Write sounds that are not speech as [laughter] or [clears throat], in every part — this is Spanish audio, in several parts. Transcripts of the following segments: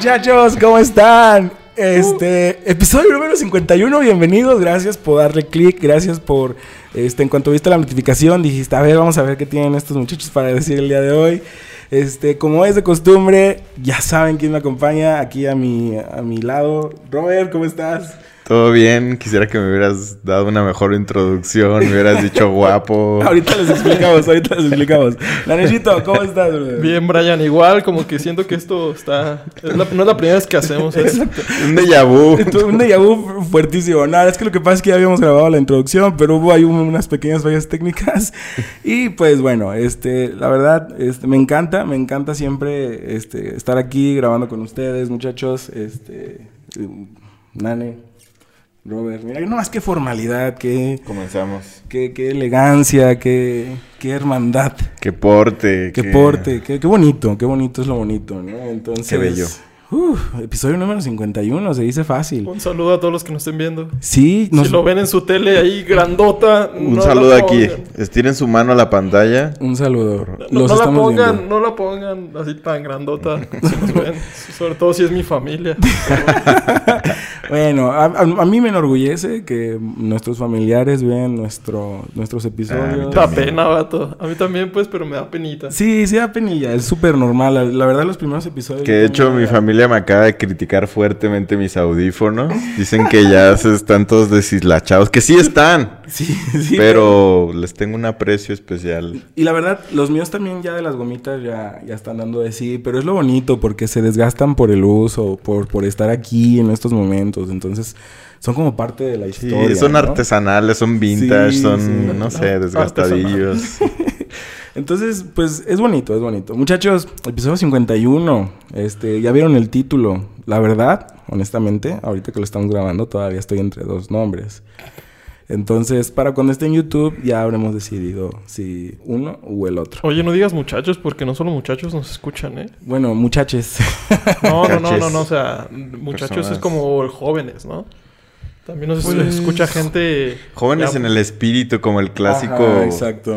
Muchachos, ¿cómo están? Este, episodio número 51, bienvenidos, gracias por darle clic, gracias por, este, en cuanto viste la notificación, dijiste, a ver, vamos a ver qué tienen estos muchachos para decir el día de hoy. Este, como es de costumbre, ya saben quién me acompaña aquí a mi, a mi lado. Robert, ¿cómo estás? Todo bien, quisiera que me hubieras dado una mejor introducción, me hubieras dicho [laughs] guapo. ahorita les explicamos, ahorita les explicamos. Nanechito, ¿cómo [laughs] estás? Brother? Bien, Brian, igual, como que siento que esto está... es la- no es la primera vez que hacemos eso. Un déjà vu. [laughs] Un déjà vu fuertísimo. Nada, es que lo que pasa es que ya habíamos grabado la introducción, pero hubo ahí un- unas pequeñas fallas técnicas. Y pues bueno, este, la verdad, este, me encanta, me encanta siempre este, estar aquí grabando con ustedes, muchachos. Este, eh, Nane, Robert, mira, no más que formalidad, qué, Comenzamos. qué, qué elegancia, qué, qué hermandad. Qué porte. Qué porte, qué, qué bonito, qué bonito es lo bonito, ¿no? Entonces. Qué bello. Uf, episodio número 51, se dice fácil. Un saludo a todos los que nos estén viendo. Sí, nos, Si lo ven en su tele ahí grandota... Un no saludo aquí. Estiren su mano a la pantalla. un saludo. No, Los no la pongan, viendo. no la pongan así tan grandota. [laughs] si nos ven. Sobre todo si es mi familia. [laughs] Bueno, a, a- a mí me enorgullece que nuestros familiares vean nuestro, nuestros episodios. Da pena, vato. A mí también, pues, pero me da penita. Sí, sí da penilla, es súper normal. La, la verdad, los primeros episodios... Que de hecho mi familia me acaba de criticar fuertemente mis audífonos. Dicen que ya se están todos deshilachados. Que sí están. [laughs] Sí, sí. Pero les tengo un aprecio especial. Y la verdad, los míos también ya de las gomitas ya, ya están dando de sí, pero es lo bonito porque se desgastan por el uso, por, por estar aquí en estos momentos. Entonces, son como parte de la Sí, historia. son ¿no? artesanales, son vintage, Sí, son, sí. no sé, [laughs] desgastadillos. [laughs] Entonces, pues es bonito, es bonito. Muchachos, episodio 51. Este, ya vieron el título. La verdad, honestamente, ahorita que lo estamos grabando, todavía estoy entre dos nombres. Entonces, para cuando esté en YouTube, ya habremos decidido si uno o el otro. Oye, no digas muchachos, porque no solo muchachos nos escuchan, ¿eh? Bueno, muchaches. No, no, no, no, no. O sea, muchachos Personas. es como jóvenes, ¿no? También nos Pues- escucha gente... Jóvenes ya- en el espíritu, como el clásico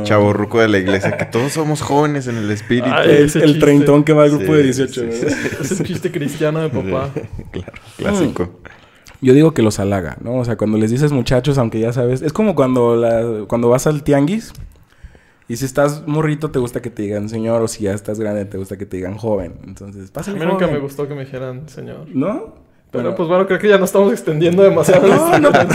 chaborruco de la iglesia, que todos somos jóvenes en el espíritu. Ay, el, ese chiste. treintón que va al grupo Sí, de 18, sí, sí. Es un chiste cristiano de papá. claro, clásico. Yo digo que los halaga, ¿no? O sea, cuando les dices muchachos, aunque ya sabes, es como cuando la, cuando vas al tianguis y si estás morrito te gusta que te digan señor o si ya estás grande te gusta que te digan joven. Entonces, A pásale mí nunca joven. me gustó que me dijeran señor. ¿No? Pero Bueno, pues bueno, creo que ya nos estamos extendiendo demasiado No, no, [laughs] no pasa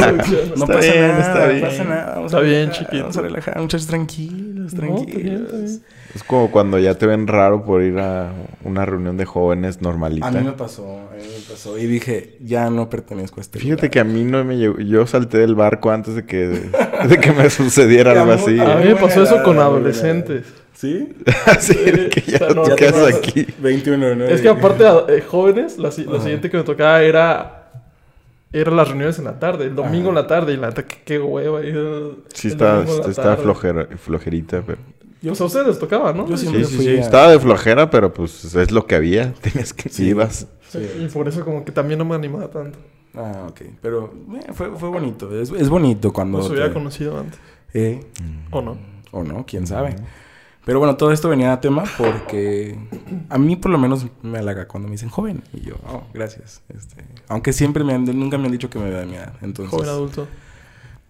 bien, nada, está no bien. pasa nada. Vamos Está a bien, relajar, chiquito. Vamos a relajar, muchachos, tranquilos, No, está tranquilos. bien, está bien. Es como cuando ya te ven raro por ir a una reunión de jóvenes normalita. A mí me pasó, a mí me pasó. Y dije, ya no pertenezco a este Fíjate lugar. que a mí no me llegó. Yo salté del barco antes de que, [laughs] de que me sucediera [laughs] algo así. A mí me pasó eso con adolescentes. ¿Sí? [laughs] Así de que ya, O sea, no, ¿tú ya ¿qué te haces pasas- aquí? 21, ¿no? Es que aparte, eh, jóvenes, la, Ajá. siguiente que me tocaba era... Eran las reuniones en la tarde, el domingo Ajá. en la tarde. Y la neta, qué, qué hueva. y, uh, Sí, el está, la está tarde. flojera, flojerita, pero... Pues a ustedes les tocaba, ¿no? Yo Sí, sí, fui sí. a- Estaba de flojera, pero pues es lo que había. [laughs] Tenías que Sí. ibas. Sí, Y por eso como que también no me animaba tanto. Ah, ok. Pero eh, fue, fue bonito. Es, es bonito cuando... Los hubiera te- conocido antes. Eh, ¿O no? o no, quién sabe. Pero bueno, todo esto venía a tema porque a mí por lo menos me halaga cuando me dicen joven. Y yo, oh, gracias. Este, aunque siempre me han, nunca me han dicho que me vea de mi edad. Entonces, Joven adulto.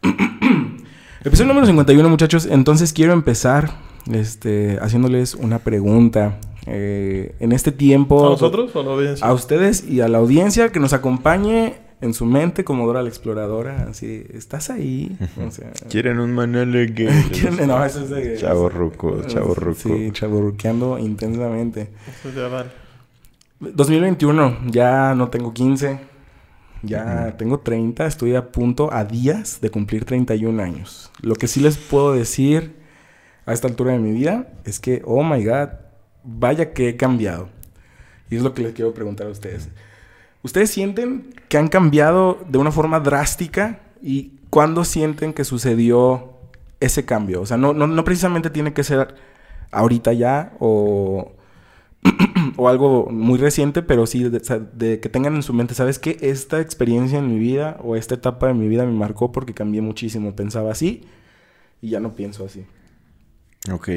[clears throat] episodio número 51, muchachos. Entonces quiero empezar este, haciéndoles una pregunta. Eh, en este tiempo... ¿A nosotros o a la audiencia? A ustedes y a la audiencia que nos acompañe en su mente como Dora la Exploradora. Así, ¿estás ahí? O sea, Quieren un que... [laughs] ¿quieren- No, eso es de... Chavo ruco, chavo ruco. Sí, chavorruqueando intensamente. Eso ya vale. 2021, ya no tengo 15. Ya tengo 30. Estoy a punto, a días de cumplir 31 años. Lo que sí les puedo decir a esta altura de mi vida es que, oh my god, vaya que he cambiado. Y es lo que les quiero preguntar a ustedes. ¿Ustedes sienten que han cambiado de una forma drástica? ¿Y cuándo sienten que sucedió ese cambio? O sea, no, no, no precisamente tiene que ser ahorita ya o, [clears throat] o algo muy reciente, pero sí de, de que tengan en su mente, ¿sabes qué? Esta experiencia en mi vida o esta etapa de mi vida me marcó porque cambié muchísimo. Pensaba así y ya no pienso así. Ok.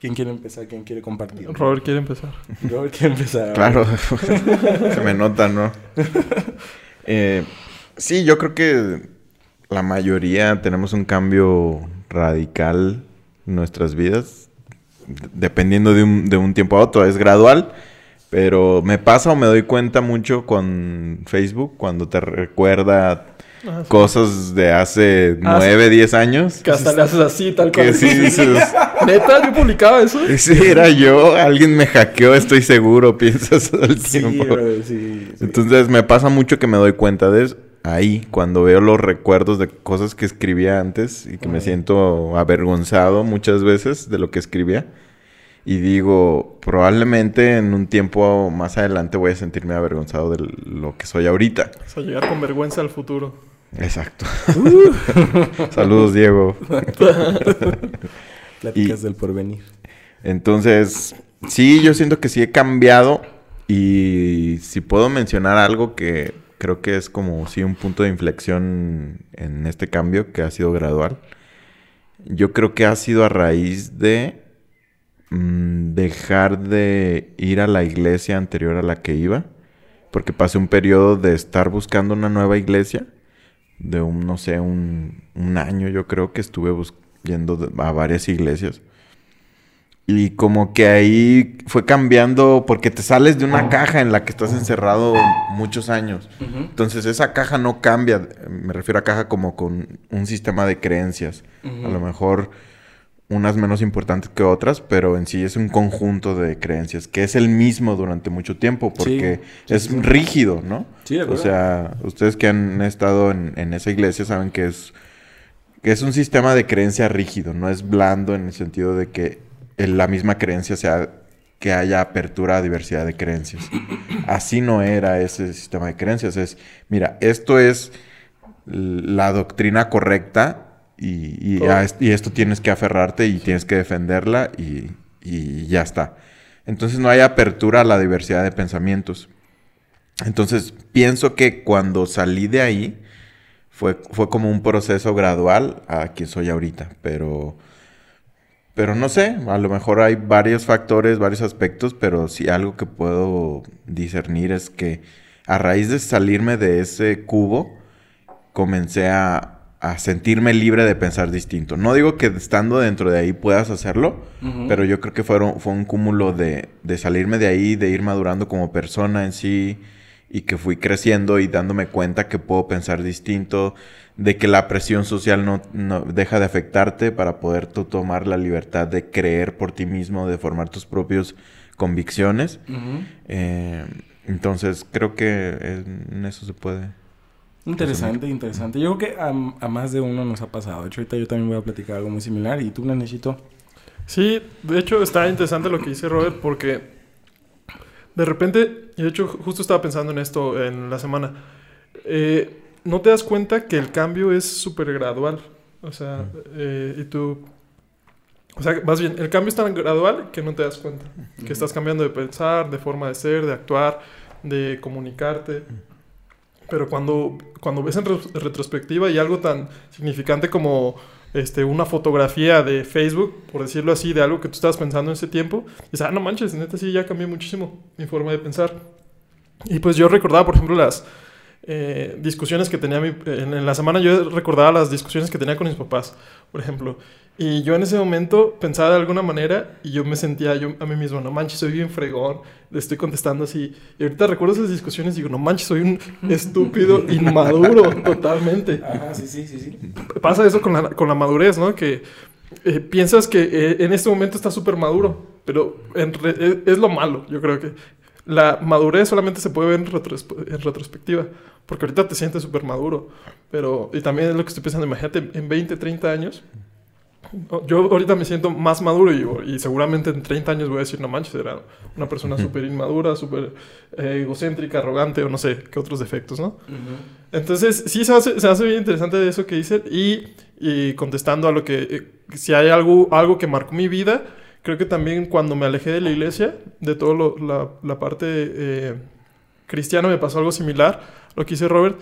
¿Quién quiere empezar? ¿Quién quiere compartir? Robert quiere empezar. Robert quiere empezar. Claro, [laughs] se me nota, ¿no? Eh, sí, yo creo que la mayoría tenemos un cambio radical en nuestras vidas, dependiendo de un, de un tiempo a otro. Es gradual, pero me pasa o me doy cuenta mucho con Facebook cuando te recuerda Sí. cosas de hace Ah. 9, 10 años. Que hasta le haces así, tal Que cual. sí dices, [laughs] Neta, yo publicaba eso. [laughs] sí, era yo, alguien me hackeó, estoy seguro, [laughs] piensas todo el Sí, tiempo. sí. Entonces me pasa mucho que me doy cuenta de eso ahí, cuando veo los recuerdos de cosas que escribía antes y que me siento avergonzado muchas veces de lo que escribía. Y digo, probablemente en un tiempo más adelante voy a sentirme avergonzado de lo que soy ahorita. O sea, llegar con vergüenza al futuro. Exacto. [laughs] Saludos, Diego. [laughs] Pláticas y- del porvenir. Entonces, sí, yo siento que sí he cambiado y si puedo mencionar algo que creo que es como sí un punto de inflexión en este cambio que ha sido gradual, yo creo que ha sido a raíz de mm, dejar de ir a la iglesia anterior a la que iba, porque pasé un periodo de estar buscando una nueva iglesia, de un, no sé, un, un año yo creo que estuve yendo a varias iglesias. Y como que ahí fue cambiando porque te sales de una caja en la que estás encerrado muchos años. Entonces esa caja no cambia, me refiero a caja como con un sistema de creencias. A lo mejor unas menos importantes que otras, pero en sí es un conjunto de creencias que es el mismo durante mucho tiempo porque sí, es sí. rígido, ¿no? Sí, de o sea, ustedes que han estado en, en esa iglesia saben que es, que es un sistema de creencia rígido, no es blando en el sentido de que en la misma creencia sea que haya apertura a diversidad de creencias. [coughs] Así no era ese sistema de creencias. Es, mira, esto es la doctrina correcta y, y, Todo. a est- y esto tienes que aferrarte y tienes que defenderla y, y ya está. Entonces no hay apertura a la diversidad de pensamientos. Entonces pienso que cuando salí de ahí fue, fue como un proceso gradual a quien soy ahorita, pero... Pero no sé, a lo mejor hay varios factores, varios aspectos, pero sí algo que puedo discernir es que a raíz de salirme de ese cubo, comencé a, a sentirme libre de pensar distinto. No digo que estando dentro de ahí puedas hacerlo, pero yo creo que fueron, fue un cúmulo de, de salirme de ahí, de ir madurando como persona en sí, y que fui creciendo y dándome cuenta que puedo pensar distinto, de que la presión social no, no deja de afectarte para poder tú tomar la libertad de creer por ti mismo, de formar tus propias convicciones. Eh, entonces creo que en eso se puede. Interesante, interesante. Yo creo que a, a más de uno nos ha pasado. De hecho, ahorita yo también voy a platicar algo muy similar. ¿Y tú, Nanechito? Sí, de hecho está interesante lo que dice Robert porque de repente, y de hecho justo estaba pensando en esto en la semana, eh, no te das cuenta que el cambio es súper gradual. O sea, eh, y tú... O sea, más bien, el cambio es tan gradual que no te das cuenta. Que estás cambiando de pensar, de forma de ser, de actuar, de comunicarte. Pero cuando, cuando ves en re- retrospectiva y algo tan significante como este, una fotografía de Facebook, por decirlo así, de algo que tú estabas pensando en ese tiempo, dices, ah, no manches, neta sí, ya cambié muchísimo mi forma de pensar. Y pues yo recordaba, por ejemplo, las eh, discusiones que tenía mi- en, en la semana, yo recordaba las discusiones que tenía con mis papás, por ejemplo. Y yo en ese momento pensaba de alguna manera y yo me sentía yo a mí mismo, no manches, soy bien fregón, le estoy contestando así. Y ahorita recuerdo esas discusiones y digo, no manches, soy un estúpido [laughs] inmaduro totalmente. Ajá, sí, sí, sí, sí. Pasa eso con la, con la madurez, ¿no? Que eh, piensas que eh, en este momento estás súper maduro, pero en re- es, es lo malo, yo creo que. La madurez solamente se puede ver en, retros- en retrospectiva, porque ahorita te sientes súper maduro, pero, y también es lo que estoy pensando, imagínate en 20, 30 años, yo ahorita me siento más maduro y, y seguramente en 30 años voy a decir, no manches, era una persona súper inmadura, súper eh, egocéntrica, arrogante o no sé qué otros defectos, ¿no? Entonces, sí se hace, se hace bien interesante eso que dice y, y contestando a lo que, eh, si hay algo, algo que marcó mi vida, creo que también cuando me alejé de la iglesia, de toda la, la parte eh, cristiana, me pasó algo similar, lo que dice Robert,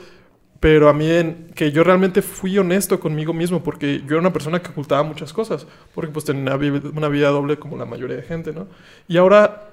Pero a mí, en- que yo realmente fui honesto conmigo mismo, porque yo era una persona que ocultaba muchas cosas, porque pues tenía una vi- una vida doble como la mayoría de gente, ¿no? Y ahora,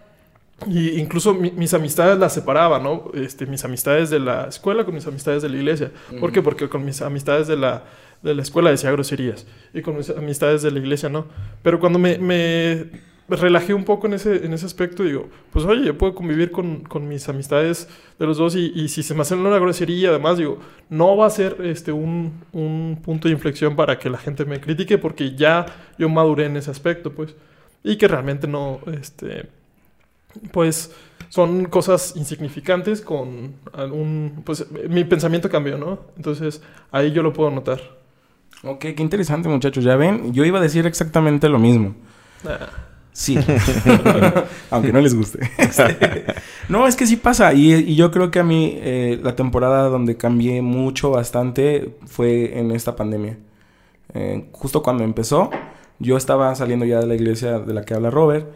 y incluso mi- mis amistades las separaba, ¿no? Este, mis amistades de la escuela con mis amistades de la iglesia. ¿Por qué? Porque con mis amistades de la, de la escuela decía groserías, y con mis amistades de la iglesia no. Pero cuando me, me relajé un poco en ese, en ese aspecto, digo, pues oye, yo puedo convivir con, con mis amistades de los dos y, y si se me hace una grosería, además, digo, no va a ser este, un, un punto de inflexión para que la gente me critique porque ya yo maduré en ese aspecto, pues. Y que realmente no, este, pues, son cosas insignificantes con algún, pues, mi pensamiento cambió, ¿no? Entonces, ahí yo lo puedo notar. Ok, qué interesante, muchachos. Ya ven, yo iba a decir exactamente lo mismo. Ah. Sí. [laughs] Aunque no les guste. [laughs] No, es que sí pasa. Y, y yo creo que a mí eh, la temporada donde cambié mucho, bastante, fue en esta pandemia. Eh, justo cuando empezó, yo estaba saliendo ya de la iglesia de la que habla Robert.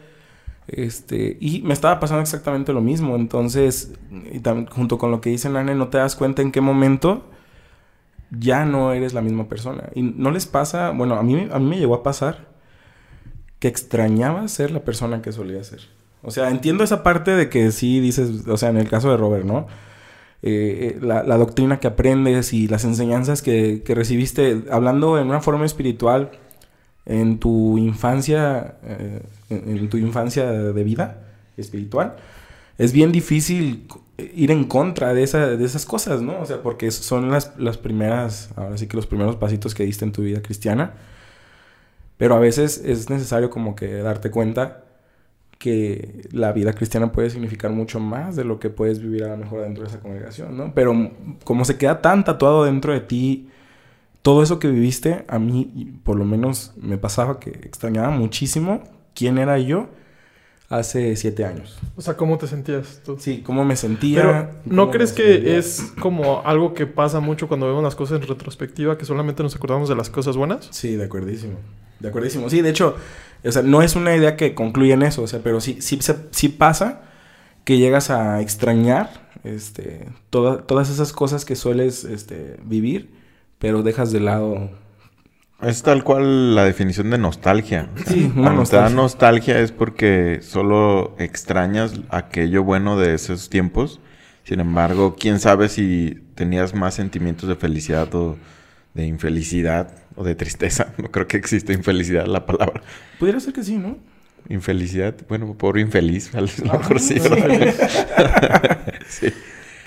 Este, y me estaba pasando exactamente lo mismo. Entonces, y junto con lo que dice Nane, no te das cuenta en qué momento ya no eres la misma persona. Y no les pasa, bueno, a mí, a mí me llegó a pasar que extrañaba ser la persona que solía ser. O sea, entiendo esa parte de que sí dices, o sea, en el caso de Robert, ¿no? Eh, eh, la, doctrina que aprendes y las enseñanzas que, que recibiste, hablando en una forma espiritual, en tu infancia, eh, en, tu infancia de vida espiritual, es bien difícil ir en contra de, de esas cosas, ¿no? O sea, porque son las, las primeras, ahora sí que los primeros pasitos que diste en tu vida cristiana. Pero a veces es necesario como que darte cuenta que la vida cristiana puede significar mucho más de lo que puedes vivir a lo mejor dentro de esa congregación, ¿no? Pero como se queda tan tatuado dentro de ti, todo eso que viviste, a mí por lo menos me pasaba que extrañaba muchísimo quién era yo hace siete años. O sea, ¿cómo te sentías tú? Sí, cómo me sentía. Pero, ¿no crees que sentía. es como algo que pasa mucho cuando vemos las cosas en retrospectiva, que solamente nos acordamos de las cosas buenas? Sí, de acuerdísimo. De acuerdísimo. Sí, de hecho, o sea, no es una idea que concluye en eso, o sea, pero sí, sí, se- sí pasa que llegas a extrañar este, toda- todas esas cosas que sueles este, vivir, pero dejas de lado. Es tal cual la definición de nostalgia. O sea, Sí, una Cuando te da nostalgia. nostalgia es porque solo extrañas aquello bueno de esos tiempos. Sin embargo, quién sabe si tenías más sentimientos de felicidad o de infelicidad o de tristeza. [laughs] No creo que exista infelicidad la palabra. Pudiera ser que sí, ¿no? Infelicidad, bueno, pobre infeliz, a lo mejor sí. [laughs] sí.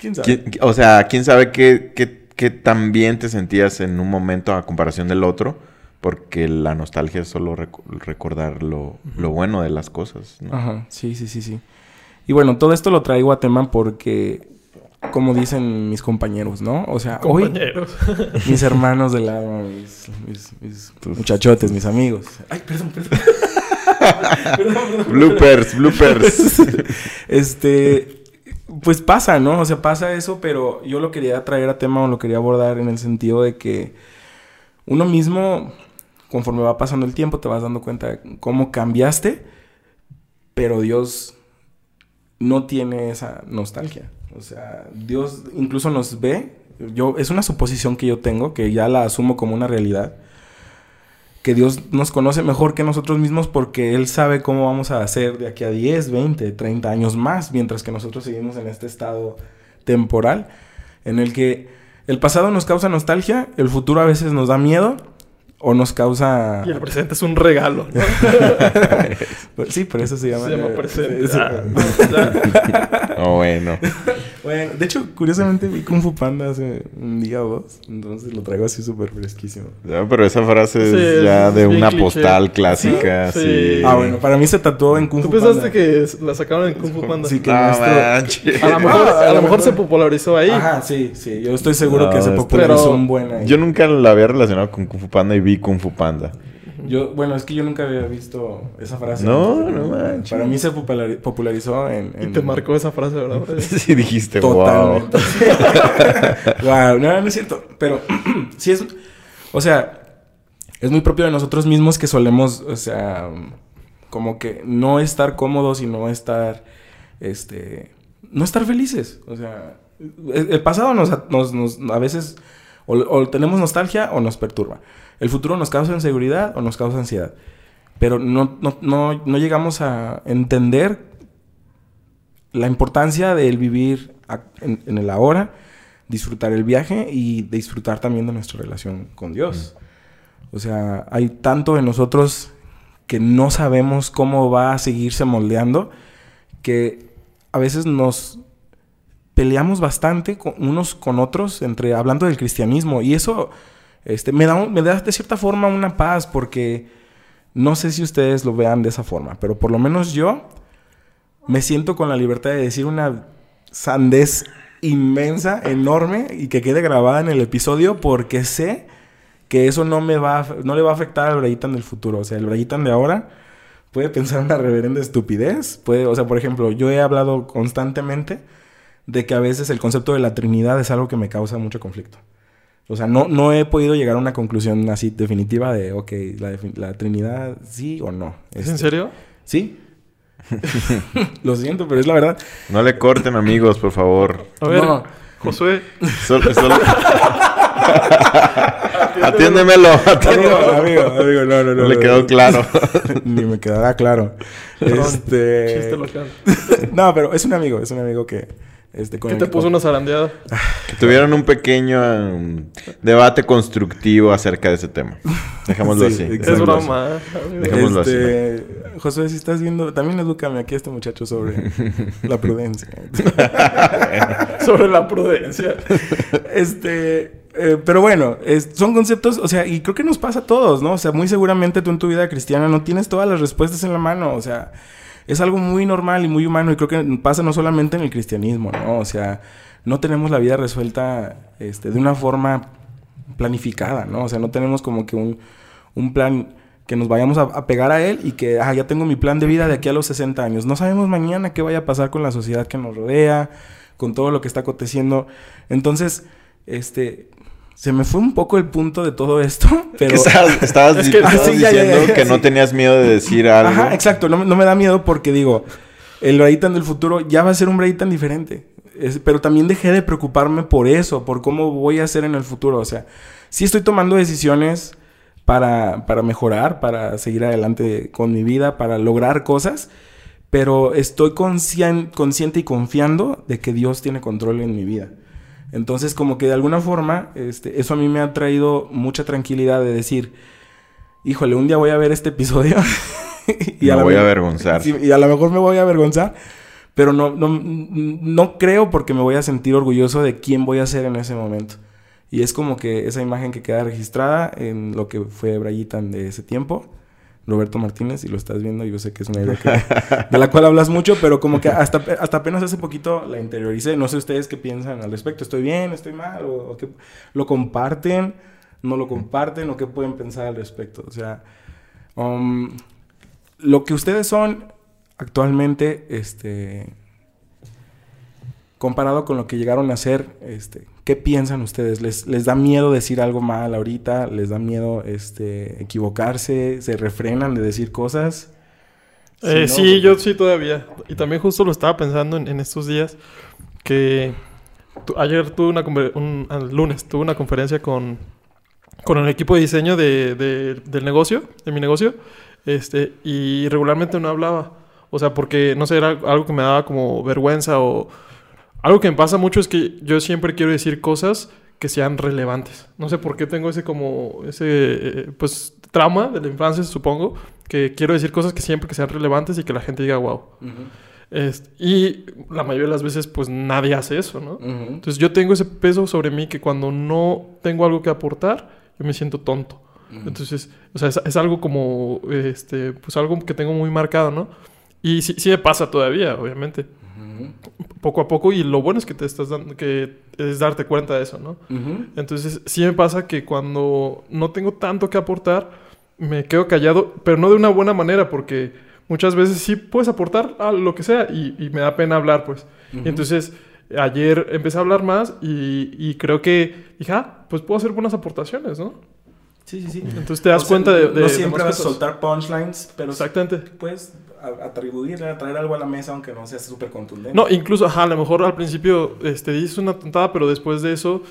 ¿Quién sabe? ¿Quién- o sea, quién sabe qué, qué, qué tan bien te sentías en un momento a comparación del otro, porque la nostalgia es solo recordar lo, lo bueno de las cosas. ¿no? Ajá, sí, sí, sí, sí. Y bueno, todo esto lo traigo a tema porque, como dicen mis compañeros, ¿no? O sea, hoy Compañeros. [laughs] mis hermanos del alma, mis, mis- mis muchachotes, mis amigos. Ay, perdón, perdón. [laughs] Perdón, perdón. Bloopers, bloopers. [laughs] Este, pues pasa, ¿no? O sea, pasa eso, pero yo lo quería traer a tema o lo quería abordar en el sentido de que uno mismo, conforme va pasando el tiempo, te vas dando cuenta de cómo cambiaste, pero Dios no tiene esa nostalgia. O sea, Dios incluso nos ve. Yo, es una suposición que yo tengo, que ya la asumo como una realidad. Que Dios nos conoce mejor que nosotros mismos porque Él sabe cómo vamos a hacer de aquí a 10, 20, 30 años más, mientras que nosotros seguimos en este estado temporal en el que el pasado nos causa nostalgia, el futuro a veces nos da miedo o nos causa... Y el presente es un regalo. ¿no? [laughs] Pues Sí, por eso se llama... Se llama eh, presente. sí. Ah. [laughs] [laughs] Oh, bueno. Bueno, de hecho, curiosamente vi Kung Fu Panda hace un día o dos, entonces lo traigo así súper fresquísimo. Ya, pero esa frase Sí, es ya es de una cliché. postal clásica. Sí. Sí. Ah, bueno, para mí se tatuó en Kung ¿Tú Fu pensaste Panda. que es- la sacaron en Kung Fu Panda? Sí, que No nuestro- manches. A lo mejor, Ah, a a lo mejor se popularizó ahí. Ajá, sí, sí, yo estoy seguro No, que se popularizó pero- un buen ahí. Yo nunca la había relacionado con Kung Fu Panda y vi Kung Fu Panda. Yo, bueno, es que yo nunca había visto esa frase. No, antes, no manches. Para mí se populari- popularizó en, Y te marcó esa frase, ¿verdad? [laughs] Sí dijiste, wow. Totalmente. [laughs] wow, no, no es cierto. Pero [clears throat] sí es. O sea, es muy propio de nosotros mismos que solemos, o sea, como que no estar cómodos y no estar. Este. No estar felices. O sea, El pasado nos, nos, nos a veces o, o, tenemos nostalgia o nos perturba. El futuro nos causa inseguridad o nos causa ansiedad. Pero no, no, no, no llegamos a entender la importancia del vivir en, en, el ahora, disfrutar el viaje y disfrutar también de nuestra relación con Dios. Mm. O sea, hay tanto en nosotros que no sabemos cómo va a seguirse moldeando que a veces nos peleamos bastante unos con otros entre hablando del cristianismo y eso este, me, da, me da de cierta forma una paz porque no sé si ustedes lo vean de esa forma, pero por lo menos yo me siento con la libertad de decir una sandez inmensa, enorme y que quede grabada en el episodio porque sé que eso no me va no le va a afectar al Brayitan del futuro, o sea, el Brayitan de ahora puede pensar una reverenda estupidez, puede, o sea, por ejemplo, yo he hablado constantemente de que a veces el concepto de la Trinidad es algo que me causa mucho conflicto. O sea, no, no he podido llegar a una conclusión así definitiva de, ok, la, la Trinidad sí o no. ¿Es en este, serio? Sí. [laughs] Lo siento, pero es la verdad. No le corten, amigos, por favor. A ver, no. Josué. Solo, solo... [laughs] atiéndemelo, atiéndemelo. Amigo, amigo, amigo, no, no, no. No le quedó claro. [laughs] Ni me quedará claro. este... no, pero es un amigo, es un amigo que este, ¿Qué te puso una zarandeada? Que tuvieron un pequeño um, debate constructivo acerca de ese tema. Dejémoslo sí, así. Es broma. Dejémoslo este, así. José, si estás viendo, también edúcame aquí a este muchacho sobre [laughs] la prudencia. [laughs] sobre la prudencia. Este, eh, pero bueno, es, son conceptos, o sea, y creo que nos pasa a todos, ¿no? O sea, muy seguramente tú en tu vida cristiana no tienes todas las respuestas en la mano, o sea, es algo muy normal y muy humano y creo que pasa no solamente en el cristianismo, ¿no? O sea, no tenemos la vida resuelta este, de una forma planificada, ¿no? O sea, no tenemos como que un, un plan que nos vayamos a, a, pegar a él y que, ah, ya tengo mi plan de vida de aquí a los 60 años. No sabemos mañana qué vaya a pasar con la sociedad que nos rodea, con todo lo que está aconteciendo. Entonces, este, se me fue un poco el punto de todo esto, [laughs] pero... Estabas, [laughs] estabas, Es que- estabas Ah, sí, ya, ya, diciendo ya, que sí. no tenías miedo de decir algo. Ajá, exacto. No, me- no me da miedo porque digo, el Brayton del futuro ya va a ser un Brayton diferente. Es- pero también dejé de preocuparme por eso, por cómo voy a ser en el futuro. O sea, sí estoy tomando decisiones para, para mejorar, para seguir adelante con mi vida, para lograr cosas. Pero estoy conscien- consciente y confiando de que Dios tiene control en mi vida. Entonces, como que de alguna forma, este, eso a mí me ha traído mucha tranquilidad de decir, híjole, un día voy a ver este episodio. [laughs] Me la voy a avergonzar. Sí, y a lo mejor me voy a avergonzar. Pero no, no, no creo porque me voy a sentir orgulloso de quién voy a ser en ese momento. Y es como que esa imagen que queda registrada en lo que fue Brayitan de ese tiempo. Roberto Martínez, si lo estás viendo, yo sé que es una idea de la cual hablas mucho, pero como que hasta, hasta apenas hace poquito la interioricé. No sé ustedes qué piensan al respecto. ¿Estoy bien? ¿Estoy mal? ¿O, lo comparten? ¿No lo comparten? ¿O qué pueden pensar al respecto? O sea, um, lo que ustedes son actualmente, este, comparado con lo que llegaron a ser, este, ¿qué piensan ustedes? ¿Les, les da miedo decir algo mal ahorita? ¿Les da miedo, este, equivocarse? ¿Se refrenan de decir cosas? Eh, ¿no? sí, yo sí todavía. Y también justo lo estaba pensando en, en estos días que tu- ayer tuve una un, el lunes tuve una conferencia con, con el equipo de diseño de, de- del negocio, de mi negocio, este, y regularmente no hablaba. O sea, porque, no sé, era algo que me daba como vergüenza o... Algo que me pasa mucho es que yo siempre quiero decir cosas que sean relevantes. No sé por qué tengo ese como, ese, eh, pues, trauma de la infancia, supongo, que quiero decir cosas que siempre que sean relevantes y que la gente diga, wow. Ujú, Este, y la mayoría de las veces, pues, nadie hace eso, ¿no? ujú. Entonces yo tengo ese peso sobre mí que cuando no tengo algo que aportar, yo me siento tonto. Ujú. Entonces, o sea, es, es algo como, este, pues algo que tengo muy marcado, ¿no? Y sí, sí me pasa todavía, obviamente, Poco a poco. Y lo bueno es que te estás dando, que es darte cuenta de eso, ¿no? Entonces, sí me pasa que cuando no tengo tanto que aportar, me quedo callado, pero no de una buena manera, porque muchas veces sí puedes aportar a lo que sea y, y me da pena hablar, pues. Y entonces, ayer empecé a hablar más y, y creo que dije, ah, pues puedo hacer buenas aportaciones, ¿no? Sí, sí, sí. Entonces te das O sea, cuenta de, de- No siempre vas a soltar punchlines, pero sí Exactamente. puedes a- atribuirle, traer algo a la mesa, aunque no sea súper contundente. No, incluso, ajá, a lo mejor al principio este, dices una tontada, pero después de eso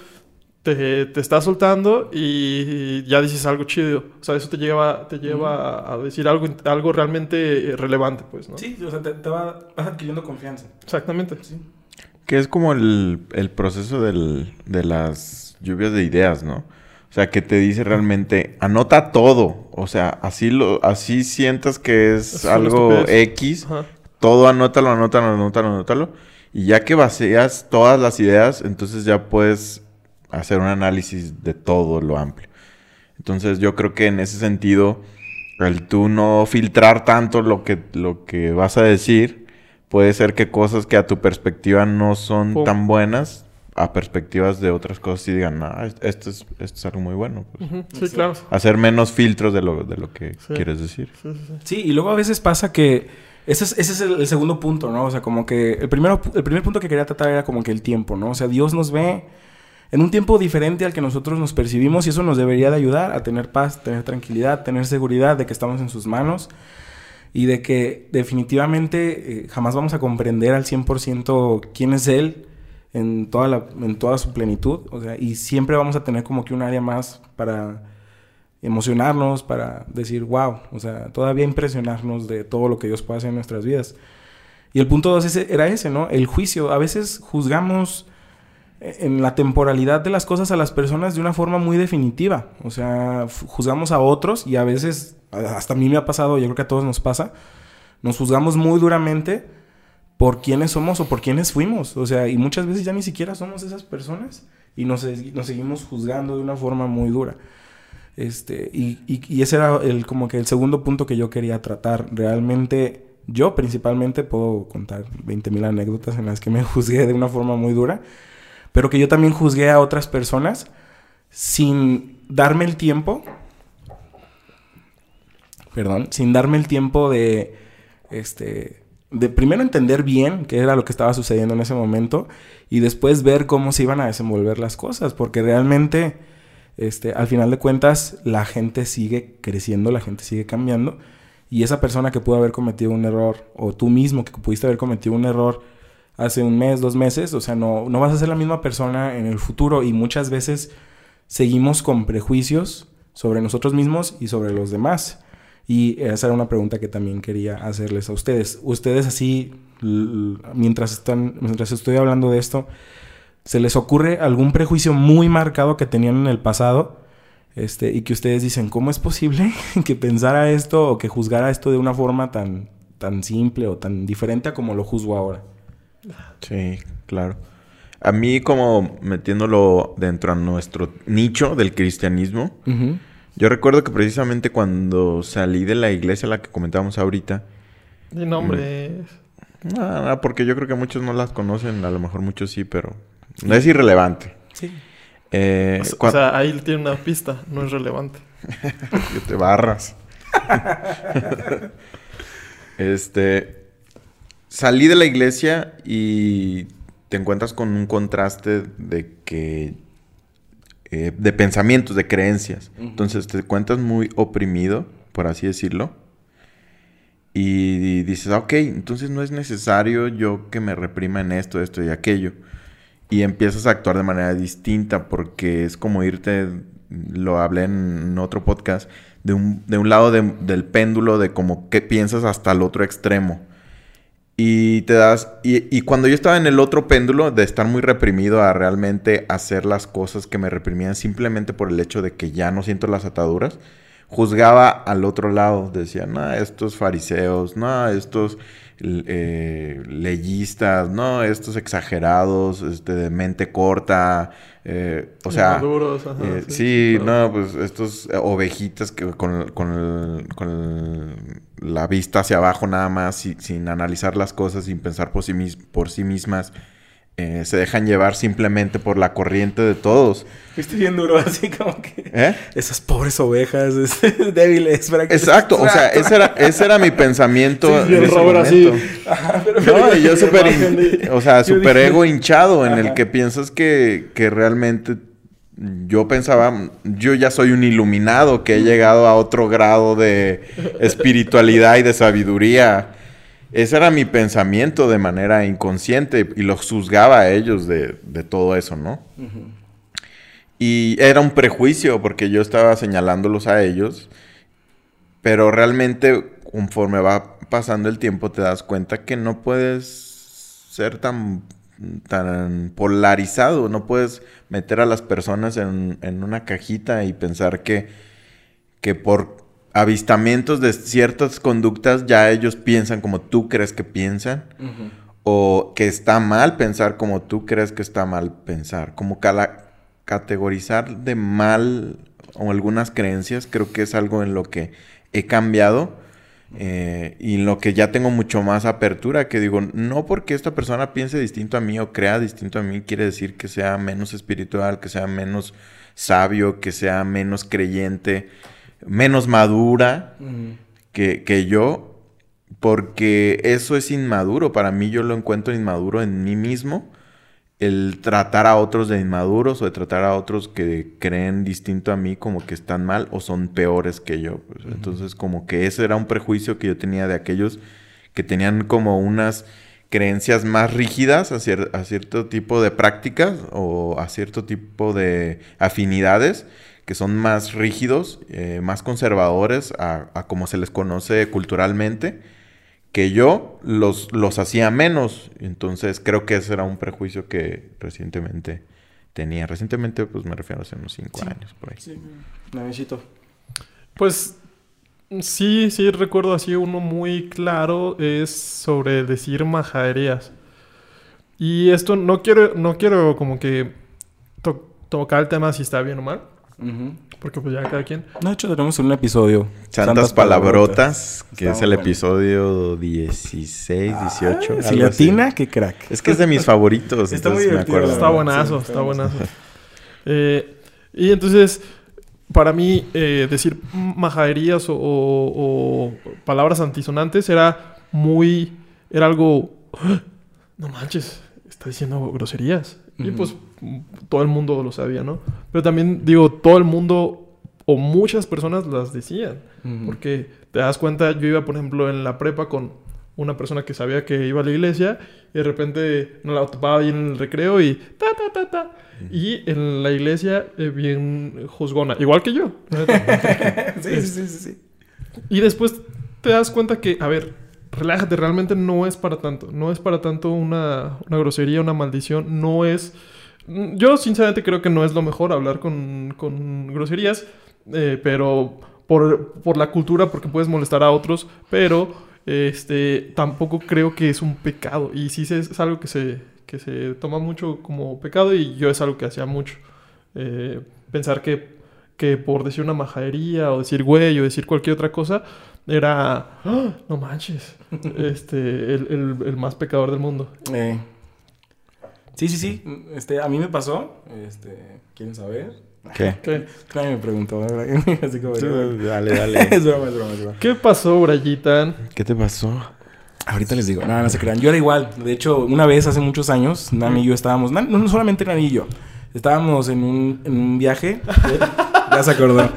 te, te estás soltando y ya dices algo chido. O sea, eso te lleva, te lleva a, a decir algo, algo realmente eh, relevante, pues, ¿no? Sí, o sea, te, te va, vas adquiriendo confianza. Exactamente. Sí. Que es como el, el proceso del- de las lluvias de ideas, ¿no? O sea, que te dice realmente, anota todo. O sea, así lo, así sientas que es algo. X, Ajá. todo anótalo, anótalo, anótalo, anótalo. Y ya que vacías todas las ideas, entonces ya puedes hacer un análisis de todo lo amplio. Entonces yo creo que en ese sentido, el tú no filtrar tanto lo que, lo que vas a decir, puede ser que cosas que a tu perspectiva no son Pum. tan buenas, a perspectivas de otras cosas y digan, ah, esto es, esto es algo muy bueno. pues". Ujú, Sí, claro. Hacer menos filtros de lo, de lo que Sí. quieres decir. Sí, sí, sí. Sí, y luego a veces pasa que ese es, ese es el, el segundo punto, ¿no? O sea, como que el, primero, el primer punto que quería tratar era como que el tiempo, ¿no? O sea, Dios nos ve en un tiempo diferente al que nosotros nos percibimos y eso nos debería de ayudar a tener paz, tener tranquilidad, tener seguridad de que estamos en sus manos y de que definitivamente eh, jamás vamos a comprender al 100% quién es Él en toda, la, en toda su plenitud, o sea, y siempre vamos a tener como que un área más para emocionarnos, para decir, wow, o sea, todavía impresionarnos de todo lo que Dios puede hacer en nuestras vidas. Y el punto dos era ese, ¿no? El juicio. A veces juzgamos eh, en la temporalidad de las cosas a las personas de una forma muy definitiva. O sea, juzgamos a otros y a veces, hasta a mí me ha pasado, yo creo que a todos nos pasa, nos juzgamos muy duramente por quiénes somos o por quiénes fuimos. O sea, y muchas veces ya ni siquiera somos esas personas y nos, se- nos seguimos juzgando de una forma muy dura. Este, y ese era el, como que el segundo punto que yo quería tratar. Realmente, yo principalmente puedo contar 20.000 anécdotas en las que me [laughs] juzgué de una forma muy dura, pero que yo también juzgué a otras personas sin darme el tiempo, perdón, sin darme el tiempo de, este, de primero entender bien qué era lo que estaba sucediendo en ese momento y después ver cómo se iban a desenvolver las cosas, porque realmente, este, al final de cuentas, la gente sigue creciendo, la gente sigue cambiando y esa persona que pudo haber cometido un error o tú mismo que pudiste haber cometido un error hace un mes, dos meses, o sea, no, no vas a ser la misma persona en el futuro y muchas veces seguimos con prejuicios sobre nosotros mismos y sobre los demás. Y esa era una pregunta que también quería hacerles a ustedes. Ustedes así, mientras, están, mientras estoy hablando de esto, ¿se les ocurre algún prejuicio muy marcado que tenían en el pasado? Este, y que ustedes dicen, ¿cómo es posible [laughs] que pensara esto o que juzgara esto de una forma tan, tan simple o tan diferente a como lo juzgo ahora? Sí, claro. A mí como metiéndolo dentro a nuestro nicho del cristianismo. Yo recuerdo que precisamente cuando salí de la iglesia, la que comentábamos ahorita, Y nombres. nada, porque yo creo que muchos no las conocen, a lo mejor muchos sí, pero no es irrelevante. Sí. Eh, O o sea, ahí tiene una pista, no es relevante. [laughs] que te barras. [laughs] este. Salí de la iglesia y te encuentras con un contraste de que. Eh, de pensamientos, de creencias. Entonces te encuentras muy oprimido, por así decirlo. Y dices, "Ah, ok, entonces no es necesario yo que me reprima en esto, esto y aquello. Y empiezas a actuar de manera distinta porque es como irte, lo hablé en otro podcast, de un, de un lado de- del péndulo de como que piensas hasta el otro extremo. Y te das, y, y cuando yo estaba en el otro péndulo de estar muy reprimido a realmente hacer las cosas que me reprimían simplemente por el hecho de que ya no siento las ataduras, juzgaba al otro lado, decía, no, estos fariseos, no, estos eh, leyistas, no, estos exagerados, este, de mente corta, eh, o sea, Inmaduros, ajá, eh, sí, sí, claro. no, pues estos eh, ovejitas que con, con, el- con el- la vista hacia abajo nada más, si- sin analizar las cosas, sin pensar por sí, mis- por sí mismas, eh, se dejan llevar simplemente por la corriente de todos. Fuiste bien duro, [laughs] así como que... ¿Eh? Esas pobres ovejas [laughs] este, débiles. para que- Exacto, o sea, ese era, ese era mi [laughs] pensamiento. Sí, y en el ese Robert así. Ajá, pero- No, y yo pero- súper, o sea, Yo súper ego hinchado en el que piensas que, que realmente yo pensaba, yo ya soy un iluminado que he llegado a otro grado de espiritualidad y de sabiduría. Ese era mi pensamiento de manera inconsciente y los juzgaba a ellos de, de todo eso, ¿no? Y era un prejuicio porque yo estaba señalándolos a ellos, pero realmente conforme va pasando el tiempo te das cuenta que no puedes ser tan, tan polarizado, no puedes meter a las personas en, en una cajita y pensar que, que por avistamientos de ciertas conductas ya ellos piensan como tú crees que piensan. O que está mal pensar como tú crees que está mal pensar. Como cala categorizar de mal o algunas creencias, creo que es algo en lo que he cambiado eh, y en lo que ya tengo mucho más apertura, que digo, no porque esta persona piense distinto a mí o crea distinto a mí, quiere decir que sea menos espiritual, que sea menos sabio, que sea menos creyente, menos madura que, que yo, porque eso es inmaduro, para mí yo lo encuentro inmaduro en mí mismo el tratar a otros de inmaduros o de tratar a otros que creen distinto a mí como que están mal o son peores que yo. Pues. Entonces como que ese era un prejuicio que yo tenía de aquellos que tenían como unas creencias más rígidas a, cierto tipo de prácticas o a cierto tipo de afinidades que son más rígidos, eh, más conservadores a, a como se les conoce culturalmente que yo los, los hacía menos. Entonces creo que ese era un prejuicio que recientemente tenía. Recientemente, pues me refiero a hace unos cinco años por ahí. Sí, Pues sí, sí recuerdo así uno muy claro es sobre decir majaderías. Y esto no quiero, no quiero como que tocar el tema si está bien o mal. Porque pues ya cada quien. De hecho, tenemos un episodio. Santas, Palabrotas, que es el episodio 16, 18. si latina, qué crack. Es que es de mis favoritos. [laughs] está muy me acuerdo. Está buenazo, está buenazo. [laughs] Eh, y entonces, para mí, eh, decir majaderías o, palabras antisonantes era muy. Era algo. [gasps] ¡Ah! No manches, está diciendo groserías. Y pues todo el mundo lo sabía, ¿no? Pero también digo, todo el mundo o muchas personas las decían. Porque te das cuenta, yo iba, por ejemplo, en la prepa con una persona que sabía que iba a la iglesia y de repente no la topaba ahí en el recreo y ta, ta, ta, ta. Y en la iglesia, eh, bien juzgona, igual que yo. [laughs] sí, sí, sí, sí. Y después te das cuenta que, a ver, relájate, realmente no es para tanto. No es para tanto una, una grosería, una maldición. No es... Yo sinceramente creo que no es lo mejor hablar con, con groserías, eh, pero por, por, la cultura, porque puedes molestar a otros, pero este, tampoco creo que es un pecado. Y sí es, algo que se, que se toma mucho como pecado y yo es algo que hacía mucho. Eh, pensar que, que por decir una majadería o decir güey o decir cualquier otra cosa, era, ¡Ah! no manches, [laughs] este, el, el, más pecador del mundo. Eh. Sí, sí, sí. Este, a mí me pasó. Este, ¿quieren saber? ¿Qué? [laughs] ¿Qué? Nadie me preguntó. [laughs] Así como, dale, dale. [laughs] es broma, es broma, es broma. ¿Qué pasó, Brayitan? ¿Qué te pasó? Ahorita les digo. No, no se crean. Yo era igual. De hecho, una vez hace muchos años, Nani y yo estábamos... No, no solamente Nani y yo. Estábamos en un, en un viaje. ya se acordó.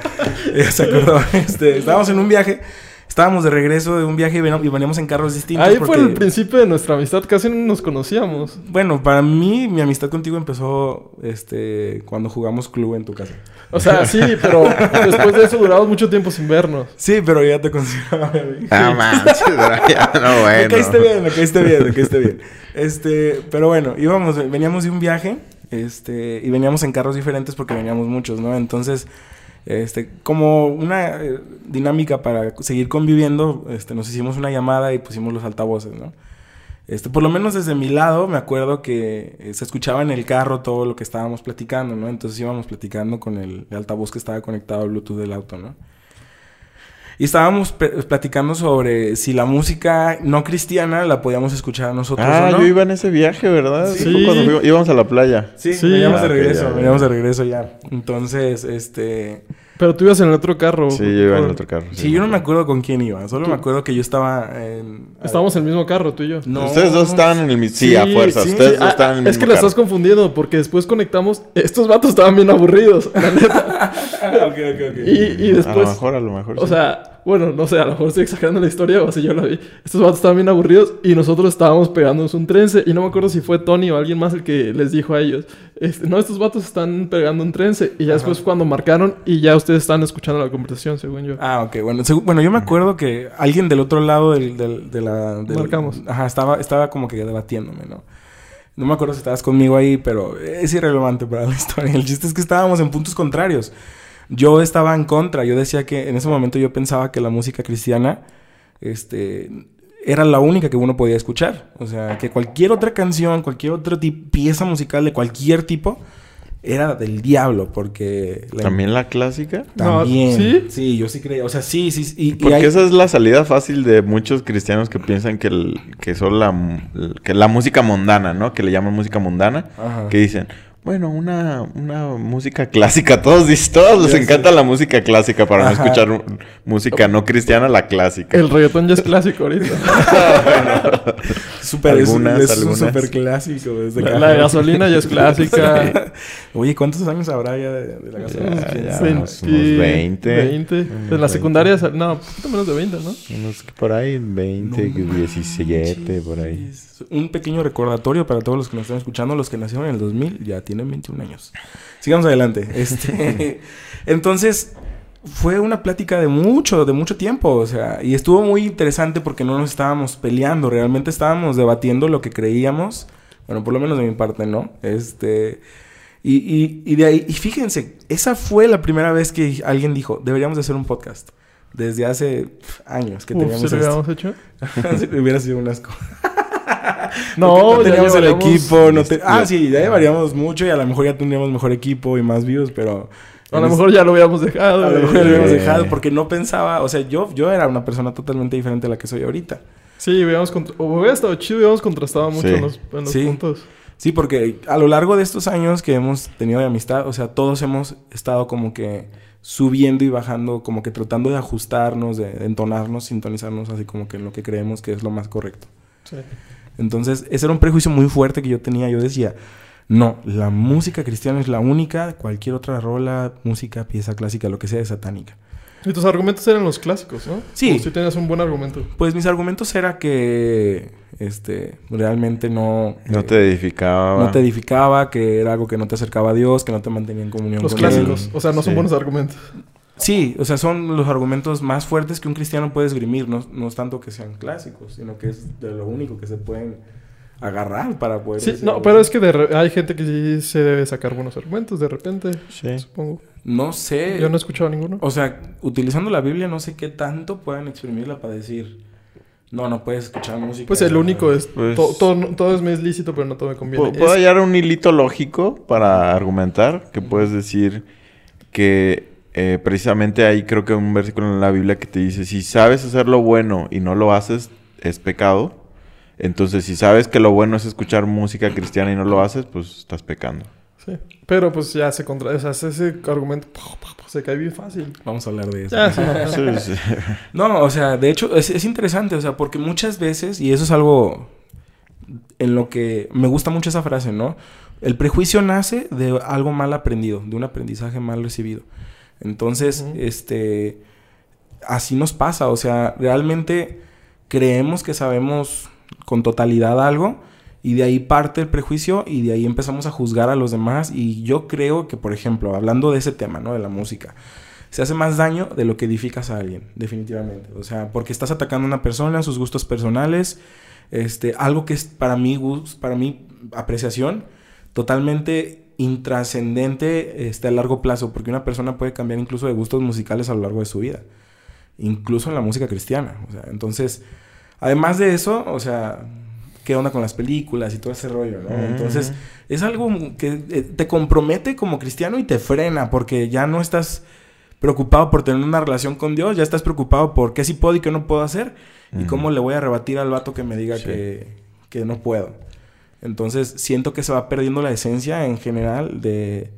ya se acordó. Este, estábamos en un viaje estábamos de regreso de un viaje y, veníamos en carros distintos. Ahí fue el principio de nuestra amistad, casi no nos conocíamos. Bueno, para mí, mi amistad contigo empezó este cuando jugamos club en tu casa. O sea, [laughs] sí, pero después de eso duramos mucho tiempo sin vernos. Sí, pero ya te consideraba [laughs] Ah, manches, no, bueno. Me caíste bien, me caíste bien, me caíste bien. Este, pero bueno, íbamos, veníamos de un viaje, este, y veníamos en carros diferentes porque veníamos muchos, ¿no? Entonces, este, como una eh, dinámica para seguir conviviendo, este, nos hicimos una llamada y pusimos los altavoces, ¿no? Este, por lo menos desde mi lado me acuerdo que eh, se escuchaba en el carro todo lo que estábamos platicando, ¿no? Entonces íbamos platicando con el, el altavoz que estaba conectado al Bluetooth del auto, ¿no? Y estábamos platicando sobre si la música no cristiana la podíamos escuchar nosotros ah, o no. yo iba en ese viaje, ¿verdad? Sí. Cuando íbamos a la playa. Sí, sí. veníamos de regreso, veníamos de regreso ya. Entonces, este... Pero tú ibas en el otro carro. Sí, yo iba en el otro carro. Sí, yo no me acuerdo con quién iba. Solo me acuerdo que yo estaba en... Estábamos en el mismo carro, tú y yo. No, Ustedes dos estaban en el mismo... Sí, a fuerza. sí, Ustedes sí. dos Ah, estaban en el es mismo que lo carro. estás confundiendo porque después conectamos. Estos vatos estaban bien aburridos, la neta. [laughs] ok, ok, ok. Y, y A lo después. mejor, a lo mejor O sí. sea, bueno, no sé, a lo mejor estoy exagerando la historia o así yo la vi. Estos vatos estaban bien aburridos y nosotros estábamos pegándonos un trense. Y no me acuerdo si fue Tony o alguien más el que les dijo a ellos: este, No, estos vatos están pegando un trense. Y ya después, cuando marcaron, y ya ustedes están escuchando la conversación, según yo. Ah, ok. Bueno, bueno, yo me acuerdo que alguien del otro lado del, del- de la... del- Marcamos. Ajá, estaba, estaba como que debatiéndome, ¿no? No me acuerdo si estabas conmigo ahí, pero es irrelevante para la [laughs] historia. El chiste es que estábamos en puntos contrarios. Yo estaba en contra. Yo decía que en ese momento yo pensaba que la música cristiana, este... Era la única que uno podía escuchar. O sea, que cualquier otra canción, cualquier otra pieza musical de cualquier tipo, era del diablo, porque... la- ¿También la clásica? No, También. ¿sí? ¿sí? yo sí creía. O sea, sí, sí. Y, y Porque hay- esa es la salida fácil de muchos cristianos que piensan que, el, que solo la, que la música mundana, ¿no? Que le llaman música mundana. Ajá. Que dicen, bueno, una, una música clásica. [laughs] Todos, dicen- todos les Ya encanta la música clásica para no Ajá. escuchar música no cristiana, la clásica. El reggaetón ya es clásico ahorita. [laughs] Súper, es- Algunas, es, un algunas. súper clásico. Desde que- la, la [laughs] de gasolina ya es clásica. Oye, ¿cuántos años habrá ya de, de la gasolina? Ya, ¿Quién ya. sabe? unos- unos 20. 20. En la 20. secundaria, no, un poquito menos de 20, ¿no? Unos por ahí, 20, No 17, manches. por ahí. Un pequeño recordatorio para todos los que nos están escuchando, los que nacieron en el 2000 ya tienen 21 años. Sigamos adelante. [laughs] Este, entonces, fue una plática de mucho, de mucho tiempo, o sea, y estuvo muy interesante porque no nos estábamos peleando, realmente estábamos debatiendo lo que creíamos, bueno, por lo menos de mi parte, ¿no? Este, y, y, y de ahí, y fíjense, esa fue la primera vez que alguien dijo, deberíamos de hacer un podcast. Desde hace años que Uf, teníamos ¿sí lo esto. habíamos hecho? [laughs] Hubiera sido un asco. [laughs] [laughs] No, no ya teníamos el equipo. No te- Ah, sí, ya llevaríamos mucho y a lo mejor ya tendríamos mejor equipo y más views, pero... A lo mejor ya lo habíamos dejado. A lo mejor ya lo habíamos Eh. dejado porque no pensaba... O sea, yo, yo era una persona totalmente diferente a la que soy ahorita. Sí, hubiéramos contra... hubiera estado chido, hubiéramos contrastado mucho Sí. en los, en los Sí. puntos. Sí, porque a lo largo de estos años que hemos tenido de amistad, o sea, todos hemos estado como que subiendo y bajando, como que tratando de ajustarnos, de, de entonarnos, sintonizarnos así como que en lo que creemos que es lo más correcto. Sí. Entonces, ese era un prejuicio muy fuerte que yo tenía. Yo decía, no, la música cristiana es la única, cualquier otra rola, música, pieza clásica, lo que sea, es satánica. Y tus argumentos eran los clásicos, ¿no? Sí. O sí tenías un buen argumento. Pues mis argumentos era que este realmente no No eh, te edificaba. no te edificaba, que era algo que no te acercaba a Dios, que no te mantenía en comunión Los con él. clásicos. O sea, no son buenos argumentos. Sí, o sea, son los argumentos más fuertes que un cristiano puede esgrimir, no, no es tanto que sean clásicos, sino que es de lo único que se pueden agarrar para poder Sí, no, algo pero así. es que de re- hay gente que sí se debe sacar buenos argumentos de repente, Sí. supongo. no sé. Yo no he escuchado ninguno. O sea, utilizando la Biblia, no sé qué tanto puedan exprimirla para decir, no, no puedes escuchar música. Pues el único es, Pues- to- todo, todo es me es lícito, pero no todo me conviene. Pu- Puedo Es- hallar un hilito lógico para argumentar que puedes decir que eh, precisamente hay creo que un versículo en la Biblia que te dice si sabes hacer lo bueno y no lo haces es pecado. Entonces si sabes que lo bueno es escuchar música cristiana y no lo haces, pues estás pecando. sí. Pero pues ya se contra... O sea, ese argumento se cae bien fácil. Vamos a hablar de eso. Ya, sí. [laughs] Sí, sí. No, o sea, de hecho, es, es interesante, o sea, porque muchas veces, y eso es algo en lo que me gusta mucho esa frase, ¿no? El prejuicio nace de algo mal aprendido, de un aprendizaje mal recibido. Entonces, este, así nos pasa, o sea, realmente creemos que sabemos con totalidad algo y de ahí parte el prejuicio y de ahí empezamos a juzgar a los demás y yo creo que, por ejemplo, hablando de ese tema, ¿no? De la música, se hace más daño de lo que edificas a alguien, definitivamente. O sea, porque estás atacando a una persona, sus gustos personales, este, algo que es para mí, para mi apreciación, totalmente intrascendente este, a largo plazo, porque una persona puede cambiar incluso de gustos musicales a lo largo de su vida, incluso en la música cristiana. O sea, entonces, además de eso, o sea, ¿qué onda con las películas y todo ese rollo, ¿no? Entonces, es algo que eh, te compromete como cristiano y te frena, porque ya no estás preocupado por tener una relación con Dios, ya estás preocupado por qué sí puedo y qué no puedo hacer, y cómo le voy a rebatir al vato que me diga Sí. que, que no puedo. Entonces, siento que se va perdiendo la esencia en general de,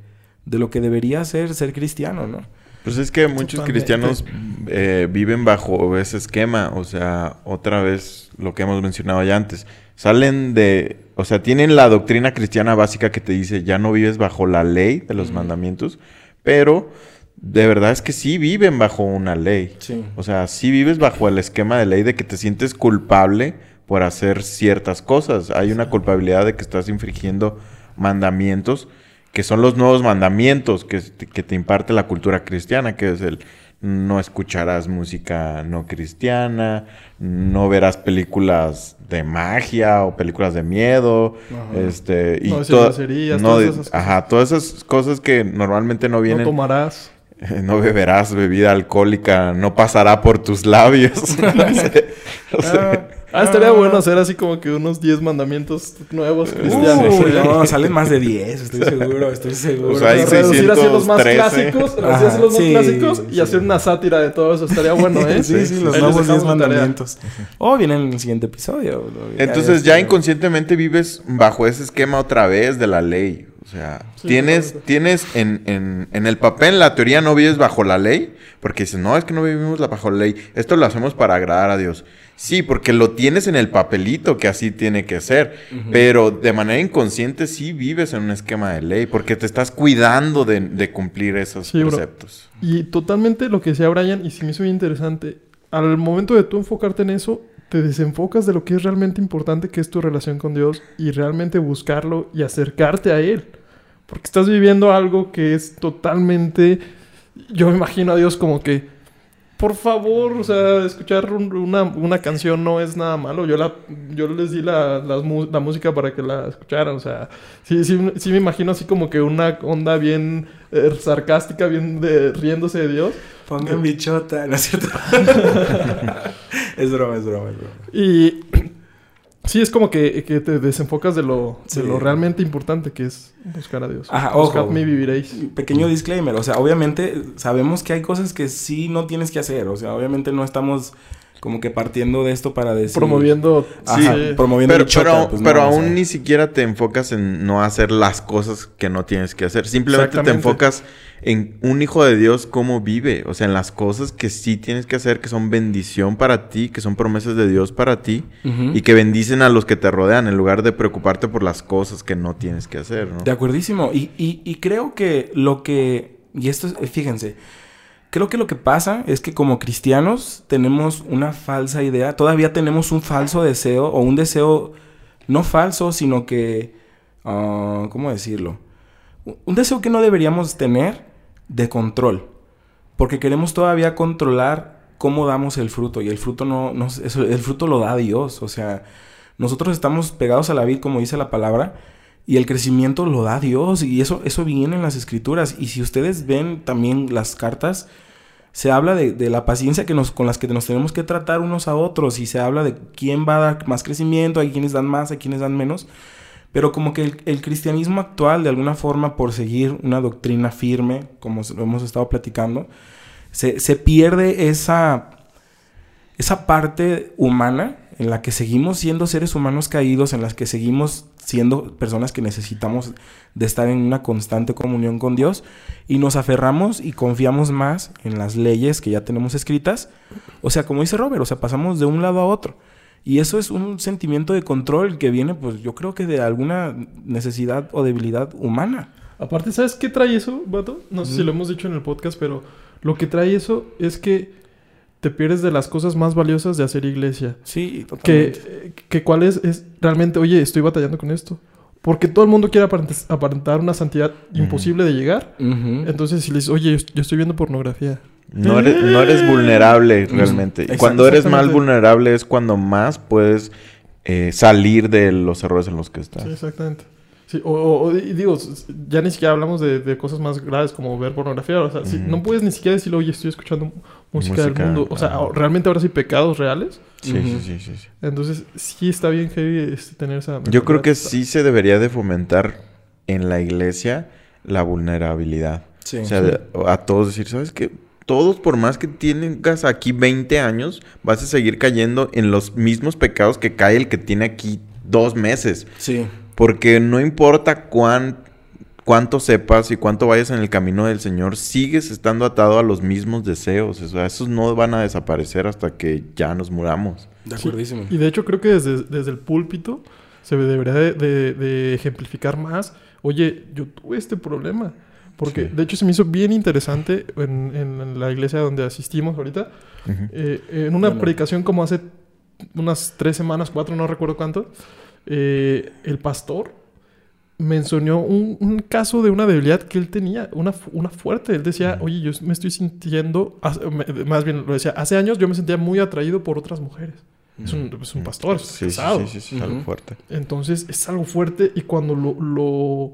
de lo que debería ser ser cristiano, ¿no? Pues es que muchos Totalmente. cristianos eh, viven bajo ese esquema, o sea, otra vez lo que hemos mencionado ya antes, salen de, o sea, tienen la doctrina cristiana básica que te dice, ya no vives bajo la ley de los mandamientos, pero de verdad es que sí viven bajo una ley. Sí. O sea, sí vives bajo el esquema de ley de que te sientes culpable por hacer ciertas cosas. Hay una culpabilidad de que estás infringiendo mandamientos que son los nuevos mandamientos que, que te imparte la cultura cristiana, que es el no escucharás música no cristiana, no verás películas de magia o películas de miedo, Ajá. este y No to- no todas esas cosas. ajá, todas esas cosas que normalmente no No vienen tomarás. [laughs] no beberás bebida alcohólica, no pasará por tus labios. [laughs] No sé, [laughs] Ah, estaría bueno hacer así como que unos 10 mandamientos nuevos cristianos. Uy, [laughs] ¿eh? no, salen más de 10, estoy seguro, estoy seguro. O sea, hay reducir así los más 613. clásicos, reducir Ajá, así los más sí, clásicos y sí. hacer una sátira de todo eso. Estaría bueno, ¿eh? [laughs] Sí, sí, los nuevos 10 dejamos la tarea. mandamientos. O viene en el siguiente episodio. entonces ya inconscientemente vives bajo ese esquema otra vez de la ley. O sea, Sí, tienes, tienes en, en, en el papel, la teoría no vives bajo la ley, porque dices, no, es que no vivimos bajo la ley, esto lo hacemos para agradar a Dios. Sí, porque lo tienes en el papelito que así tiene que ser, pero de manera inconsciente sí vives en un esquema de ley, porque te estás cuidando de, de cumplir esos Sí, bro. preceptos. Y totalmente lo que decía Brian, y sí me hizo bien interesante, al momento de tú enfocarte en eso, te desenfocas de lo que es realmente importante, que es tu relación con Dios, y realmente buscarlo y acercarte a Él. Porque estás viviendo algo que es totalmente... Yo me imagino a Dios como que, por favor, o sea, escuchar un- una, una canción no es nada malo. Yo, la, yo les di la, la música para que la escucharan. O sea, sí, sí, sí me imagino así como que una onda bien eh, sarcástica, bien de, riéndose de Dios. Pongan bichota, ¿no es cierto? [laughs] es broma, es broma, es broma. Y sí, es como que, que te desenfocas de lo, de lo realmente importante que es buscar a Dios. Ajá, Buscadme ojo. y viviréis. Pequeño disclaimer, o sea, obviamente sabemos que hay cosas que sí no tienes que hacer, o sea, obviamente no estamos como que partiendo de esto para decir... Promoviendo... Ajá, sí. promoviendo Pero, pero, pues no, pero o aún sea. ni siquiera te enfocas en no hacer las cosas que no tienes que hacer. Simplemente te enfocas en un hijo de Dios cómo vive. O sea, en las cosas que sí tienes que hacer, que son bendición para ti, que son promesas de Dios para ti. Y que bendicen a los que te rodean en lugar de preocuparte por las cosas que no tienes que hacer, ¿no? De acuerdísimo. Y, y- y creo que lo que. Y esto es, fíjense. Creo que lo que pasa es que como cristianos tenemos una falsa idea. Todavía tenemos un falso deseo. O un deseo. No falso, sino que. ah, ¿Cómo decirlo? Un deseo que no deberíamos tener de control. Porque queremos todavía controlar cómo damos el fruto. Y el fruto no. no el fruto lo da Dios. O sea. Nosotros estamos pegados a la vid, como dice la palabra. Y el crecimiento lo da Dios y eso, eso viene en las escrituras. Y si ustedes ven también las cartas, se habla de, de la paciencia que nos, con las que nos tenemos que tratar unos a otros y se habla de quién va a dar más crecimiento, hay quienes dan más, hay quienes dan menos. Pero como que el, cristianismo actual, de alguna forma, por seguir una doctrina firme, como lo hemos estado platicando, se, se pierde esa, esa parte humana en la que seguimos siendo seres humanos caídos, en las que seguimos siendo personas que necesitamos de estar en una constante comunión con Dios y nos aferramos y confiamos más en las leyes que ya tenemos escritas. O sea, como dice Robert, o sea, pasamos de un lado a otro. Y eso es un sentimiento de control que viene, pues yo creo que de alguna necesidad o debilidad humana. Aparte, ¿sabes qué trae eso, vato? No sé si lo hemos dicho en el podcast, pero lo que trae eso es que te pierdes de las cosas más valiosas de hacer iglesia. Sí, totalmente. Que, que cuál es, es realmente, oye, estoy batallando con esto. Porque todo el mundo quiere aparent- aparentar una santidad imposible de llegar. Entonces, si le dices, oye, yo estoy viendo pornografía. No eres, no eres vulnerable realmente. Exacto, cuando eres más vulnerable es cuando más puedes eh, salir de los errores en los que estás. Sí, exactamente. Sí, o, o- o- y digo, ya ni siquiera hablamos de, de cosas más graves como ver pornografía. O sea, no puedes ni siquiera decirle, oye, estoy escuchando música, Música, del mundo. O sea, realmente ahora sí pecados reales. Sí, sí, sí, sí, sí. Entonces, sí está bien heavy este, tener esa... Yo creo que sí se debería de fomentar en la iglesia la vulnerabilidad. Sí. o sea, de- a todos decir, ¿sabes qué? Todos, por más que tengas aquí 20 años, vas a seguir cayendo en los mismos pecados que cae el que tiene aquí dos meses. Sí. Porque no importa cuán cuánto sepas y cuánto vayas en el camino del Señor, sigues estando atado a los mismos deseos. O sea, esos no van a desaparecer hasta que ya nos muramos. De Sí, acuerdísimo. Y de hecho creo que desde, desde el púlpito se debería de, de- de ejemplificar más. Oye, yo tuve este problema. Porque Sí. de hecho se me hizo bien interesante en, en la iglesia donde asistimos ahorita. Eh, en una Bueno. predicación como hace unas tres semanas, cuatro, no recuerdo cuánto, eh, el pastor mencionó un, un caso de una debilidad que él tenía, una, una fuerte. Él decía, oye, yo me estoy sintiendo, más bien lo decía, hace años yo me sentía muy atraído por otras mujeres. Es un, es un pastor, es Sí, casado. sí, sí, sí, es algo fuerte. Entonces es algo fuerte y cuando lo, lo,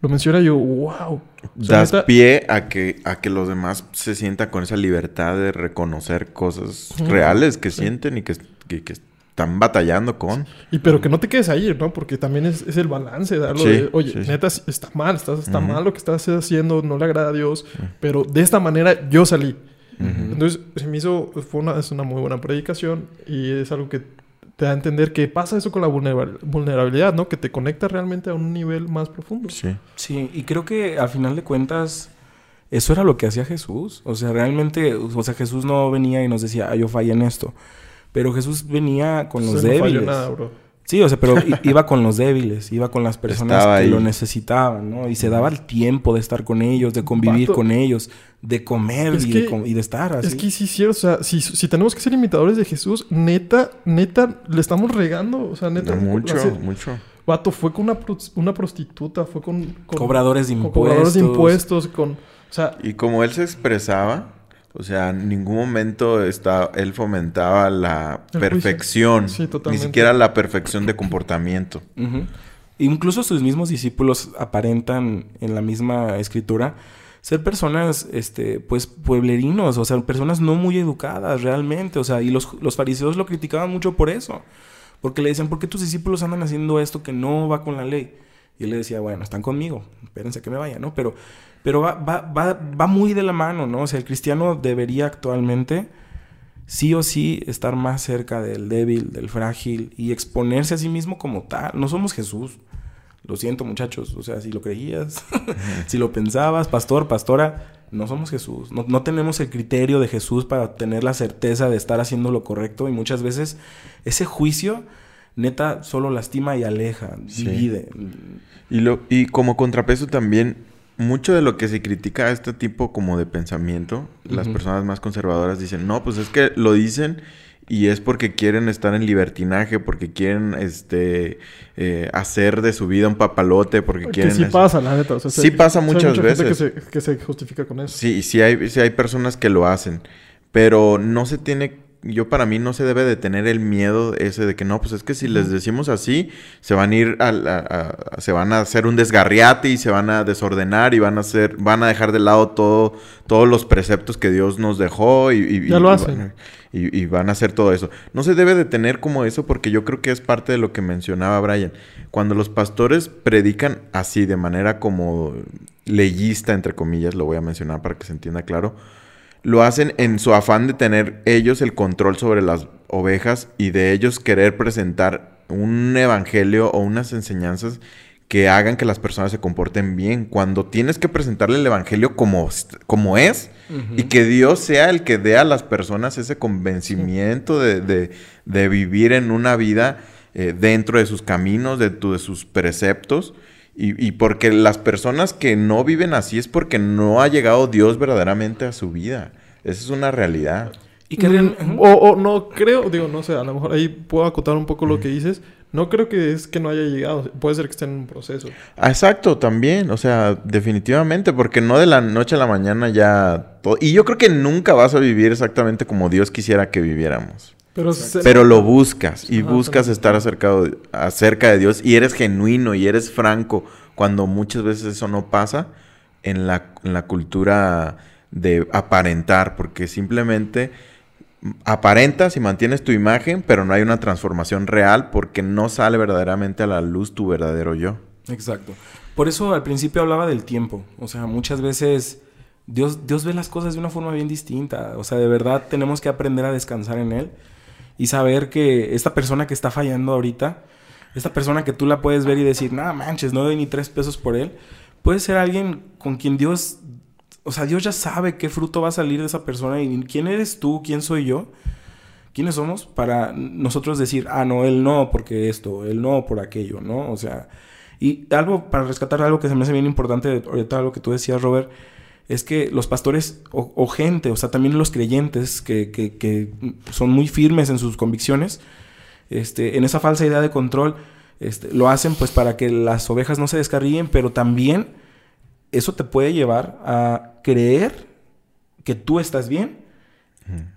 lo menciona yo, wow. O sea, das pie a que, a que los demás se sientan con esa libertad de reconocer cosas reales que sienten y que, que- que están batallando con. Y pero que no te quedes ahí, ¿no? Porque también es, es el balance, darlo Sí, de, oye, sí, sí. neta, está mal, está, está Ujú. mal lo que estás haciendo, no le agrada a Dios, pero de esta manera yo salí. Ujú. Entonces, se me hizo, fue una, es una muy buena predicación y es algo que te da a entender que pasa eso con la vulnera- vulnerabilidad, ¿no? Que te conecta realmente a un nivel más profundo. Sí. Sí, y creo que al final de cuentas, eso era lo que hacía Jesús. O sea, realmente, o sea, Jesús no venía y nos decía, ah, yo fallé en esto. Pero Jesús venía con los Se no falló débiles. nada, bro. Sí, o sea, pero iba con los débiles, iba con las personas Estaba que ahí. lo necesitaban, ¿no? Y se daba el tiempo de estar con ellos, de convivir con ellos, de comer y, de, que- com- y de estar así. Es que sí, sí, o sea, si, si tenemos que ser imitadores de Jesús, neta, neta, le estamos regando. O sea, neta. No, mucho, hace- mucho. Vato, fue con una, pro- una prostituta, fue con... con Cobradores de con impuestos. cobradores de impuestos, con... O sea, Y como él se expresaba, o sea, en ningún momento está, él fomentaba la El perfección, Sí, ni siquiera la perfección de comportamiento. Incluso sus mismos discípulos aparentan en la misma escritura ser personas, este, pues, pueblerinos, o sea, personas no muy educadas realmente, o sea, y los, los fariseos lo criticaban mucho por eso, porque le decían, ¿por qué tus discípulos andan haciendo esto que no va con la ley? Y él le decía, bueno, están conmigo, espérense que me vaya, ¿no? Pero, pero va, va, va, va muy de la mano, ¿no? O sea, el cristiano debería actualmente sí o sí estar más cerca del débil, del frágil y exponerse a sí mismo como tal. No somos Jesús. Lo siento, muchachos. O sea, si lo creías, [laughs] si lo pensabas, pastor, pastora, no somos Jesús. No, no tenemos el criterio de Jesús para tener la certeza de estar haciendo lo correcto y muchas veces ese juicio neta solo lastima y aleja, Sí. divide. Y, lo, y como contrapeso también, mucho de lo que se critica a este tipo como de pensamiento, las personas más conservadoras dicen, no, pues es que lo dicen y es porque quieren estar en libertinaje, porque quieren este eh, hacer de su vida un papalote, porque que quieren... sí pasa, la neta. O sea, Sí pasa muchas mucha gente veces. Que se, que se justifica con eso. Sí, sí hay, sí hay personas que lo hacen, pero no se tiene, yo para mí no se debe de tener el miedo ese de que no, pues es que si les decimos así, se van a ir a, la- a- a- se van a hacer un desgarriate y se van a desordenar y van a hacer, van a dejar de lado todo, todos los preceptos que Dios nos dejó y, y- Ya lo y hacen. van y, y van a hacer todo eso. No se debe de tener como eso porque yo creo que es parte de lo que mencionaba Brian. Cuando los pastores predican así, de manera como leyista, entre comillas, lo voy a mencionar para que se entienda claro, lo hacen en su afán de tener ellos el control sobre las ovejas y de ellos querer presentar un evangelio o unas enseñanzas que hagan que las personas se comporten bien. Cuando tienes que presentarle el evangelio como, como es y que Dios sea el que dé a las personas ese convencimiento de, de- de vivir en una vida eh, dentro de sus caminos, de, de sus preceptos. Y, y porque las personas que no viven así es porque no ha llegado Dios verdaderamente a su vida. Esa es una realidad. Y que Mm, o, o no creo, digo, no sé, a lo mejor ahí puedo acotar un poco lo que dices. No creo que es que no haya llegado. Puede ser que esté en un proceso. Ah, Exacto, también, o sea, definitivamente, porque no de la noche a la mañana ya... todo- Y yo creo que nunca vas a vivir exactamente como Dios quisiera que viviéramos. Pero, lo buscas y buscas estar acerca de, acerca de Dios y eres genuino y eres franco cuando muchas veces eso no pasa en la, en la cultura de aparentar, porque simplemente aparentas y mantienes tu imagen, pero no hay una transformación real porque no sale verdaderamente a la luz tu verdadero yo. Exacto. Por eso al principio hablaba del tiempo. O sea, muchas veces Dios, Dios ve las cosas de una forma bien distinta. O sea, de verdad tenemos que aprender a descansar en Él y saber que esta persona que está fallando ahorita, esta persona que tú la puedes ver y decir, nada manches, no doy ni tres pesos por Él. puede ser alguien con quien Dios, o sea, Dios ya sabe qué fruto va a salir de esa persona y quién eres tú, quién soy yo, quiénes somos para nosotros decir, ah, no, él no porque esto, él no por aquello, ¿no? O sea, y algo para rescatar algo que se me hace bien importante, ahorita lo que tú decías, Robert, es que los pastores o, gente, o sea, también los creyentes que, que, son muy firmes en sus convicciones, este, en esa falsa idea de control, este, lo hacen pues para que las ovejas no se descarríen, pero también eso te puede llevar a creer que tú estás bien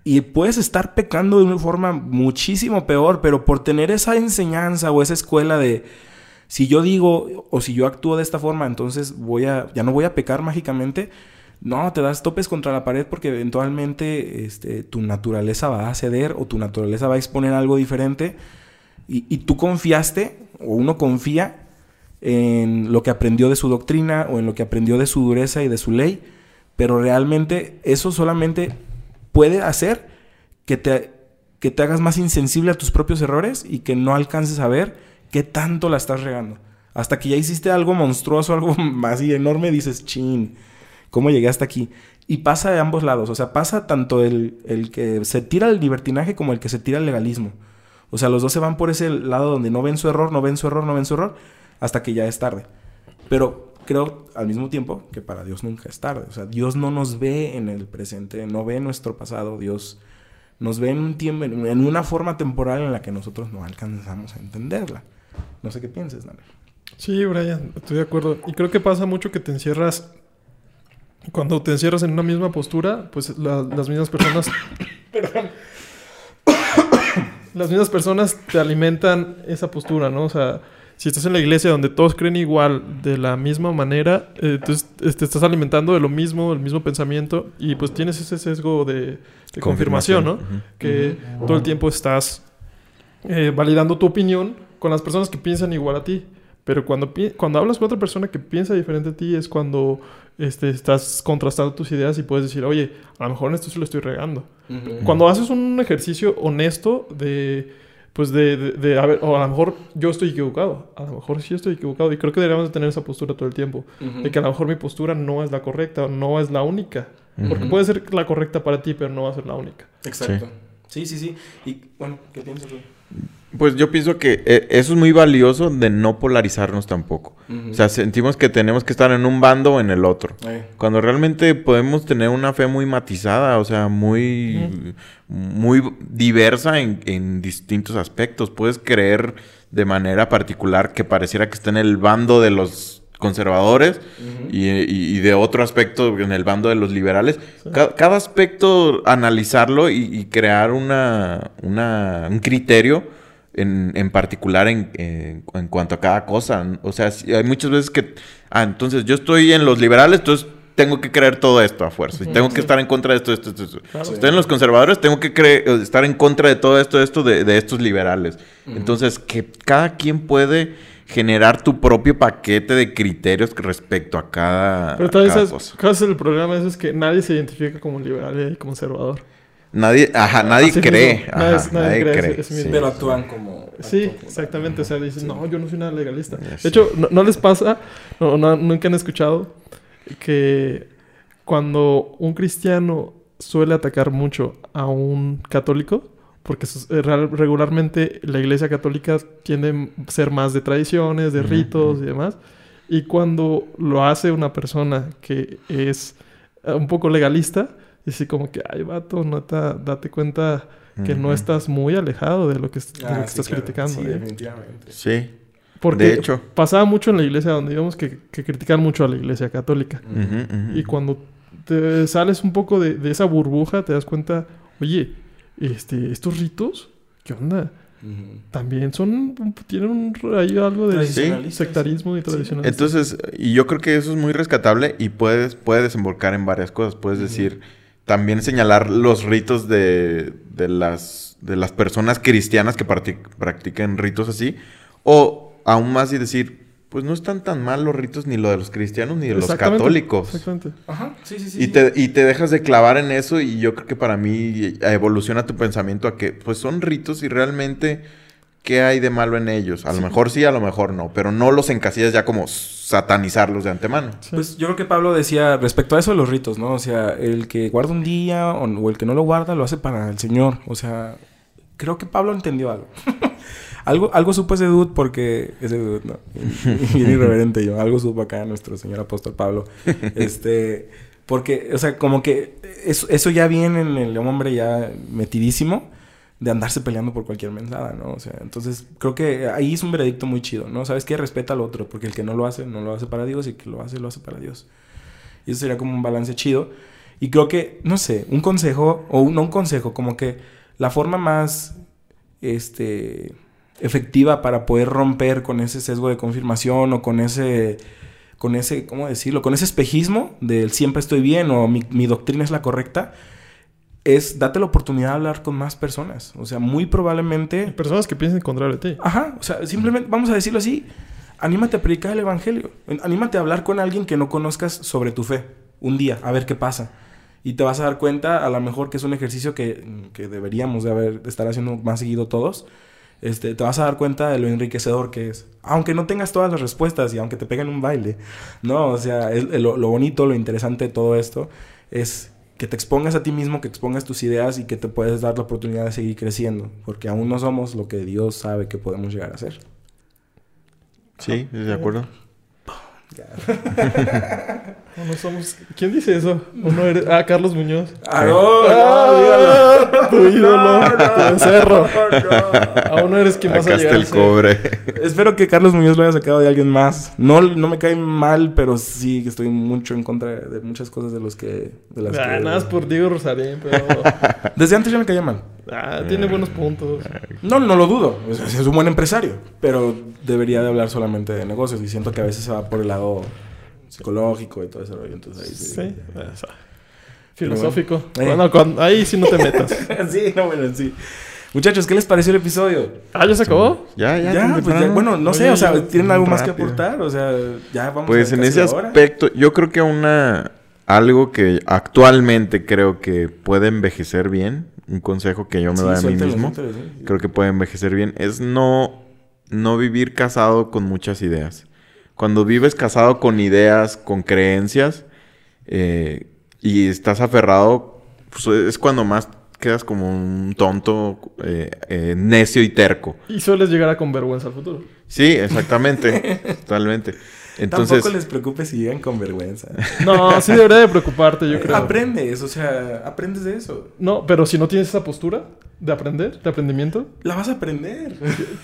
y puedes estar pecando de una forma muchísimo peor, pero por tener esa enseñanza o esa escuela de si yo digo o si yo actúo de esta forma, entonces voy a ya no voy a pecar mágicamente. No, te das topes contra la pared porque eventualmente este, tu naturaleza va a ceder o tu naturaleza va a exponer algo diferente y, y tú confiaste o uno confía en lo que aprendió de su doctrina o en lo que aprendió de su dureza y de su ley, pero realmente eso solamente puede hacer que te, que te hagas más insensible a tus propios errores y que no alcances a ver qué tanto la estás regando. Hasta que ya hiciste algo monstruoso, algo [laughs] así enorme, dices, chin, ¿cómo llegué hasta aquí? Y pasa de ambos lados, o sea, pasa tanto el, el que se tira al libertinaje como el que se tira al legalismo. O sea, los dos se van por ese lado donde no ven su error, no ven su error, no ven su error, hasta que ya es tarde. Pero creo al mismo tiempo que para Dios nunca es tarde. O sea, Dios no nos ve en el presente, no ve nuestro pasado. Dios nos ve en un tiempo, en una forma temporal en la que nosotros no alcanzamos a entenderla. No sé qué pienses, Daniel. Sí, Brian, estoy de acuerdo. Y creo que pasa mucho que te encierras. Cuando te encierras en una misma postura, pues las mismas personas. [coughs] Perdón. [coughs] las mismas personas te alimentan esa postura, ¿no? O sea, si estás en la iglesia donde todos creen igual, de la misma manera, eh, entonces te estás alimentando de lo mismo, el mismo pensamiento, y pues tienes ese sesgo de, confirmación, ¿no? Que todo el tiempo estás eh, validando tu opinión con las personas que piensan igual a ti. Pero cuando, cuando hablas con otra persona que piensa diferente a ti es cuando este, estás contrastando tus ideas y puedes decir, oye, a lo mejor en esto sí lo estoy regando. Cuando haces un ejercicio honesto de pues de, de, a ver, o a lo mejor yo estoy equivocado, a lo mejor sí estoy equivocado y creo que deberíamos de tener esa postura todo el tiempo, de que a lo mejor mi postura no es la correcta, no es la única, porque puede ser la correcta para ti, pero no va a ser la única. Exacto. Sí, sí, sí. Y bueno, ¿qué piensas tú? Pues yo pienso que eh, eso es muy valioso de no polarizarnos tampoco. O sea, sentimos que tenemos que estar en un bando o en el otro. Cuando realmente podemos tener una fe muy matizada, o sea, muy, muy diversa en, distintos aspectos. Puedes creer de manera particular que pareciera que está en el bando de los conservadores y, de otro aspecto en el bando de los liberales. Cada, aspecto analizarlo y, crear una, una, un criterio en, en particular en, en, cuanto a cada cosa. O sea, hay muchas veces que, ah, entonces yo estoy en los liberales, entonces tengo que creer todo esto a fuerza. Y tengo que estar en contra de esto, esto, esto. Estoy en los conservadores, tengo que creer, estar en contra de todo esto, esto de, de estos liberales. Entonces, que cada quien puede generar tu propio paquete de criterios respecto a cada, Pero tal vez cosa. el problema es, que nadie se identifica como liberal y conservador. Nadie, ajá, nadie cree. nadie, cree. Pero actúan como. Sí, exactamente. O sea, dicen, no, yo no soy nada legalista. De hecho, no, les pasa, no, nunca han escuchado que cuando un cristiano suele atacar mucho a un católico, porque eh, regularmente la iglesia católica tiende a ser más de tradiciones, de ritos y demás, y cuando lo hace una persona que es un poco legalista, y así como que, ay, vato, nota, date cuenta que no estás muy alejado de lo que, ah, estás criticando. Sí, definitivamente. Sí. Porque de hecho. pasaba mucho en la iglesia donde íbamos que, que critican mucho a la iglesia católica. y cuando te sales un poco de, esa burbuja, te das cuenta, oye, este, estos ritos, ¿qué onda? También son, tienen un, algo de sectarismo y tradicionalismo. Entonces, y yo creo que eso es muy rescatable y puedes, puede desembocar en varias cosas. Puedes decir, también señalar los ritos de, las, de las personas cristianas que practican ritos así. O aún más y decir, pues no están tan mal los ritos ni lo de los cristianos ni de los católicos. Exactamente. Ajá, sí, sí, sí. Y, Te, y te dejas de clavar en eso y yo creo que para mí evoluciona tu pensamiento a que pues son ritos y realmente qué hay de malo en ellos. A lo mejor sí, a lo mejor no, pero no los encasillas ya como satanizarlos de antemano. Sí. Pues yo creo que Pablo decía respecto a eso de los ritos, ¿no? O sea, el que guarda un día o, o el que no lo guarda lo hace para el Señor. O sea, creo que Pablo entendió algo. [laughs] algo, algo supo ese dude porque... Ese dude, no. [laughs] Bien irreverente yo. Algo supo acá nuestro señor apóstol Pablo. [laughs] Este... Porque, o sea, como que eso, eso ya viene en el hombre ya metidísimo de andarse peleando por cualquier mensada, ¿no? O sea, entonces creo que ahí es un veredicto muy chido, ¿no? ¿Sabes qué? Respeta al otro, porque el que no lo hace, no lo hace para Dios y el que lo hace, lo hace para Dios. Y eso sería como un balance chido. Y creo que, no sé, un consejo, o un- no un consejo, como que la forma más, este, efectiva para poder romper con ese sesgo de confirmación o con ese, con ese, ¿cómo decirlo? Con ese espejismo del siempre estoy bien o mi, mi doctrina es la correcta, es date la oportunidad de hablar con más personas. O sea, muy probablemente Personas que piensen contrario a ti. Ajá, o sea, simplemente vamos a decirlo así, anímate a predicar el evangelio, anímate a hablar con alguien que no conozcas sobre tu fe, un día, a ver qué pasa. Y te vas a dar cuenta, a lo mejor que es un ejercicio que, que deberíamos de haber, de estar haciendo más seguido todos. Este, te vas a dar cuenta de lo enriquecedor que es. Aunque no tengas todas las respuestas y aunque te peguen un baile. No, o sea, es- lo, lo bonito, lo interesante de todo esto es que te expongas a ti mismo, que expongas tus ideas y que te puedes dar la oportunidad de seguir creciendo. Porque aún no somos lo que Dios sabe que podemos llegar a ser. Sí, ¿de acuerdo? [laughs] No, no somos... ¿Quién dice eso? Uno eres... Ah, Carlos Muñoz. ¡Ah, no! Ah, tu ídolo, tu becerro. no. Aún no eres quien vas Acá a está llegar a el cobre. Espero que Carlos Muñoz lo haya sacado de alguien más. No, no me cae mal, pero sí que estoy mucho en contra de muchas cosas de los que... De las Ah, que- nada más por Diego Rosarín, pero... Desde antes ya me caía mal. Ah, tiene buenos puntos. No, no lo dudo. Es, es un buen empresario. Pero debería de hablar solamente de negocios. Y siento que a veces se va por el lado psicológico y todo ese rollo. Entonces ahí sí. Sí, o sea, filosófico. Bueno. Eh. Bueno, cuando- ahí sí no te metas. [laughs] sí, no, bueno, sí. Muchachos, ¿qué les pareció el episodio? Ah, ¿ya se acabó? Ya, ya. Ya, pues ya, bueno, no sé, o sea, yo- ¿tienen algo más que aportar? O sea, ya vamos Pues a en ese hora. aspecto, yo creo que una algo que actualmente creo que puede envejecer bien, un consejo que yo me Sí, doy a mí mismo, sí. creo que puede envejecer bien, es no, no vivir casado con muchas ideas. Cuando vives casado con ideas, con creencias, eh, y estás aferrado, pues, es cuando más quedas como un tonto, eh, eh, necio y terco. Y sueles llegar a con vergüenza al futuro. Sí, exactamente, [laughs] totalmente. Entonces, Tampoco les preocupe si llegan con vergüenza. No, sí debería de preocuparte, yo creo. Aprendes, o sea, aprendes de eso. No, pero si no tienes esa postura de aprender, de aprendimiento, La vas a aprender.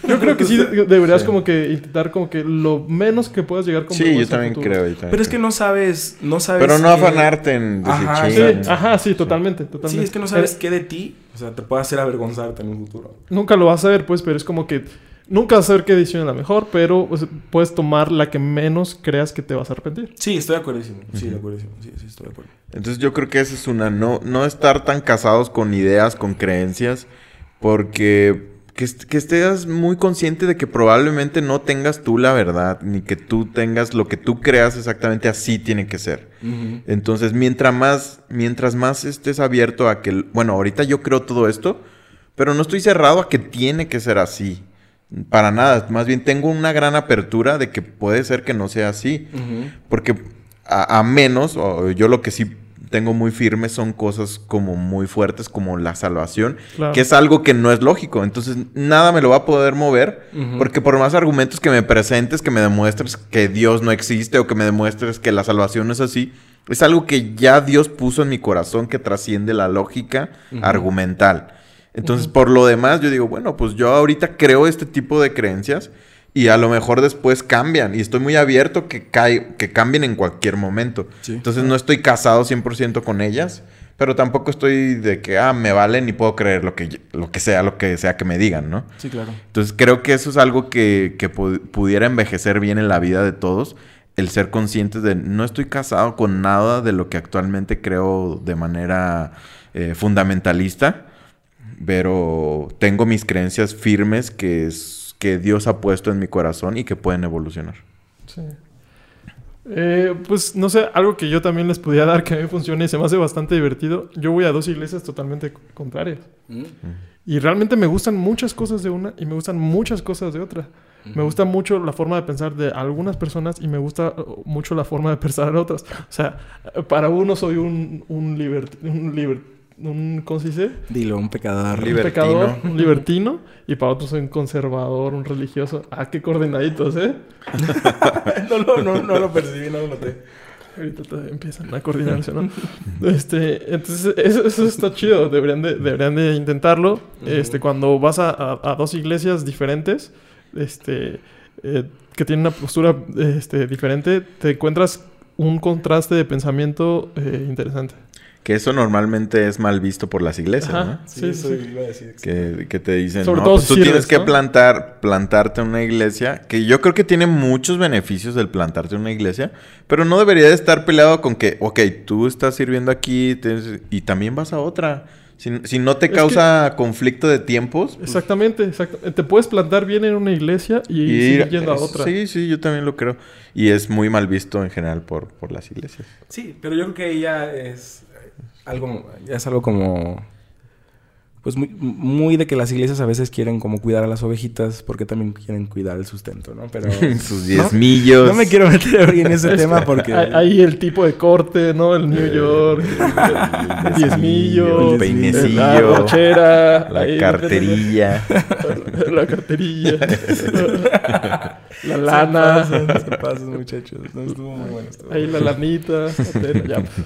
yo creo que sí de- [laughs] deberías Sí. como que intentar como que lo menos que puedas llegar con sí, yo también futuro. creo. yo también Pero es que no sabes, no sabes. Pero no qué- afanarte en decir Ajá, Sí, ajá, sí, totalmente, totalmente. Sí, es que no sabes Eh, qué de ti, o sea, te puede hacer avergonzarte en un futuro. Nunca lo vas a ver, pues, pero es como que nunca saber qué edición es la mejor, pero pues, puedes tomar la que menos creas que te vas a arrepentir. Sí, estoy de acuerdo. Sí, de acuerdo. Sí, sí, estoy de acuerdo. Entonces yo creo que esa es una, no, no estar tan casados con ideas, con creencias, porque que, est- que estés muy consciente de que probablemente no tengas tú la verdad, ni que tú tengas lo que tú creas exactamente así tiene que ser. Entonces, mientras más, mientras más estés abierto a que, bueno, ahorita yo creo todo esto, pero no estoy cerrado a que tiene que ser así. Para nada, más bien tengo una gran apertura de que puede ser que no sea así. Porque a, a menos, o yo lo que sí tengo muy firme son cosas como muy fuertes como la salvación, Claro. que es algo que no es lógico. Entonces nada me lo va a poder mover, porque por más argumentos que me presentes, que me demuestres que Dios no existe o que me demuestres que la salvación no es así, es algo que ya Dios puso en mi corazón que trasciende la lógica argumental. Entonces, por lo demás, yo digo, bueno, pues yo ahorita creo este tipo de creencias y a lo mejor después cambian y estoy muy abierto que, que cambien en cualquier momento. Sí. Entonces, no estoy casado 100% con ellas, pero tampoco estoy de que, ah, me valen y puedo creer lo que, lo que sea, lo que sea que me digan, ¿no? Sí, claro. Entonces, creo que eso es algo que, que pu- pudiera envejecer bien en la vida de todos. El ser conscientes de no estoy casado con nada de lo que actualmente creo de manera eh, fundamentalista, pero tengo mis creencias firmes que, es, que Dios ha puesto en mi corazón y que pueden evolucionar. Sí. Eh, pues no sé, algo que yo también les podía dar que a mí funciona y se me hace bastante divertido. Yo voy a dos iglesias totalmente contrarias. Mm. Y realmente me gustan muchas cosas de una y me gustan muchas cosas de otra. Me gusta mucho la forma de pensar de algunas personas y me gusta uh, mucho la forma de [laughs] pensar de otras. O sea, para uno soy un, un, libert- un, liber- un ¿cómo se dice? Dilo, un pecador. Un Libertino. pecador, un libertino. Y para otros soy un conservador, un religioso. Ah, qué coordinaditos, ¿eh? [laughs] no, lo, no, no lo percibí, no lo noté. Ahorita te empiezan a coordinarse, ¿no? este, entonces, eso, eso está chido. Deberían de, deberían de intentarlo. Este, cuando vas a, a- a dos iglesias diferentes, este, eh, que tienen una postura este, diferente, te encuentras un contraste de pensamiento eh, interesante. Que eso normalmente es mal visto por las iglesias, Ajá. ¿no? Sí, eso sí. iba a decir. Que, que te dicen, Sobre no, todo pues si tú tienes que ¿no? plantar, plantarte en una iglesia, que yo creo que tiene muchos beneficios del plantarte en una iglesia, pero no debería de estar peleado con que, ok, tú estás sirviendo aquí tienes- y también vas a otra. Si, si no te Es causa conflicto de tiempos, pues, Exactamente, exacto. Te puedes plantar bien en una iglesia y, y seguir yendo a otra. Sí, sí, yo también lo creo. Y es muy mal visto en general por, por las iglesias. Sí, pero yo creo que ya es algo, es algo como, pues muy, muy de que las iglesias a veces quieren como cuidar a las ovejitas porque también quieren cuidar el sustento, ¿no? Pero [laughs] Sus diezmillos. no me quiero meter hoy en ese [laughs] Es tema que porque... Hay, hay el tipo de corte, ¿no? El New York, el diezmillo, el peinecillo, la brochera, La ahí, carterilla. [laughs] la carterilla, la Se lana, pasan, se pasan, muchachos. No, estuvo muy bueno. estuvo ahí la lanita.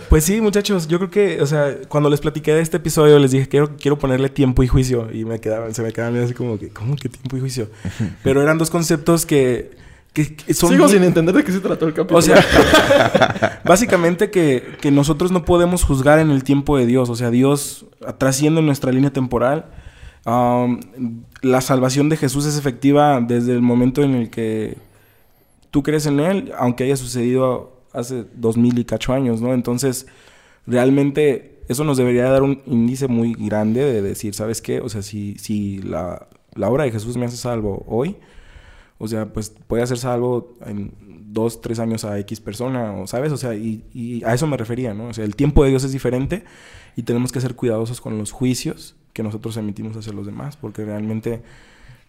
Pues sí, muchachos, yo creo que, o sea, cuando les platiqué de este episodio, les dije, quiero, quiero ponerle tiempo y juicio. Y me quedaban, se me quedaban así como que, ¿cómo que tiempo y juicio? [laughs] Pero eran dos conceptos que, que, que son... Sigo bien- sin entender de qué se trató el capítulo. O sea, [laughs] básicamente que, que nosotros no podemos juzgar en el tiempo de Dios. O sea, Dios trasciende nuestra línea temporal. Um, la salvación de Jesús es efectiva desde el momento en el que tú crees en Él, aunque haya sucedido hace dos mil y cacho años, ¿no? Entonces, realmente eso nos debería dar un índice muy grande de decir, ¿sabes qué? O sea, si, si la, la obra de Jesús me hace salvo hoy, o sea, pues puede hacer salvo en dos, tres años a X persona, o sabes, o sea, y, y a eso me refería, ¿no? O sea, el tiempo de Dios es diferente y tenemos que ser cuidadosos con los juicios que nosotros emitimos hacia los demás, porque realmente,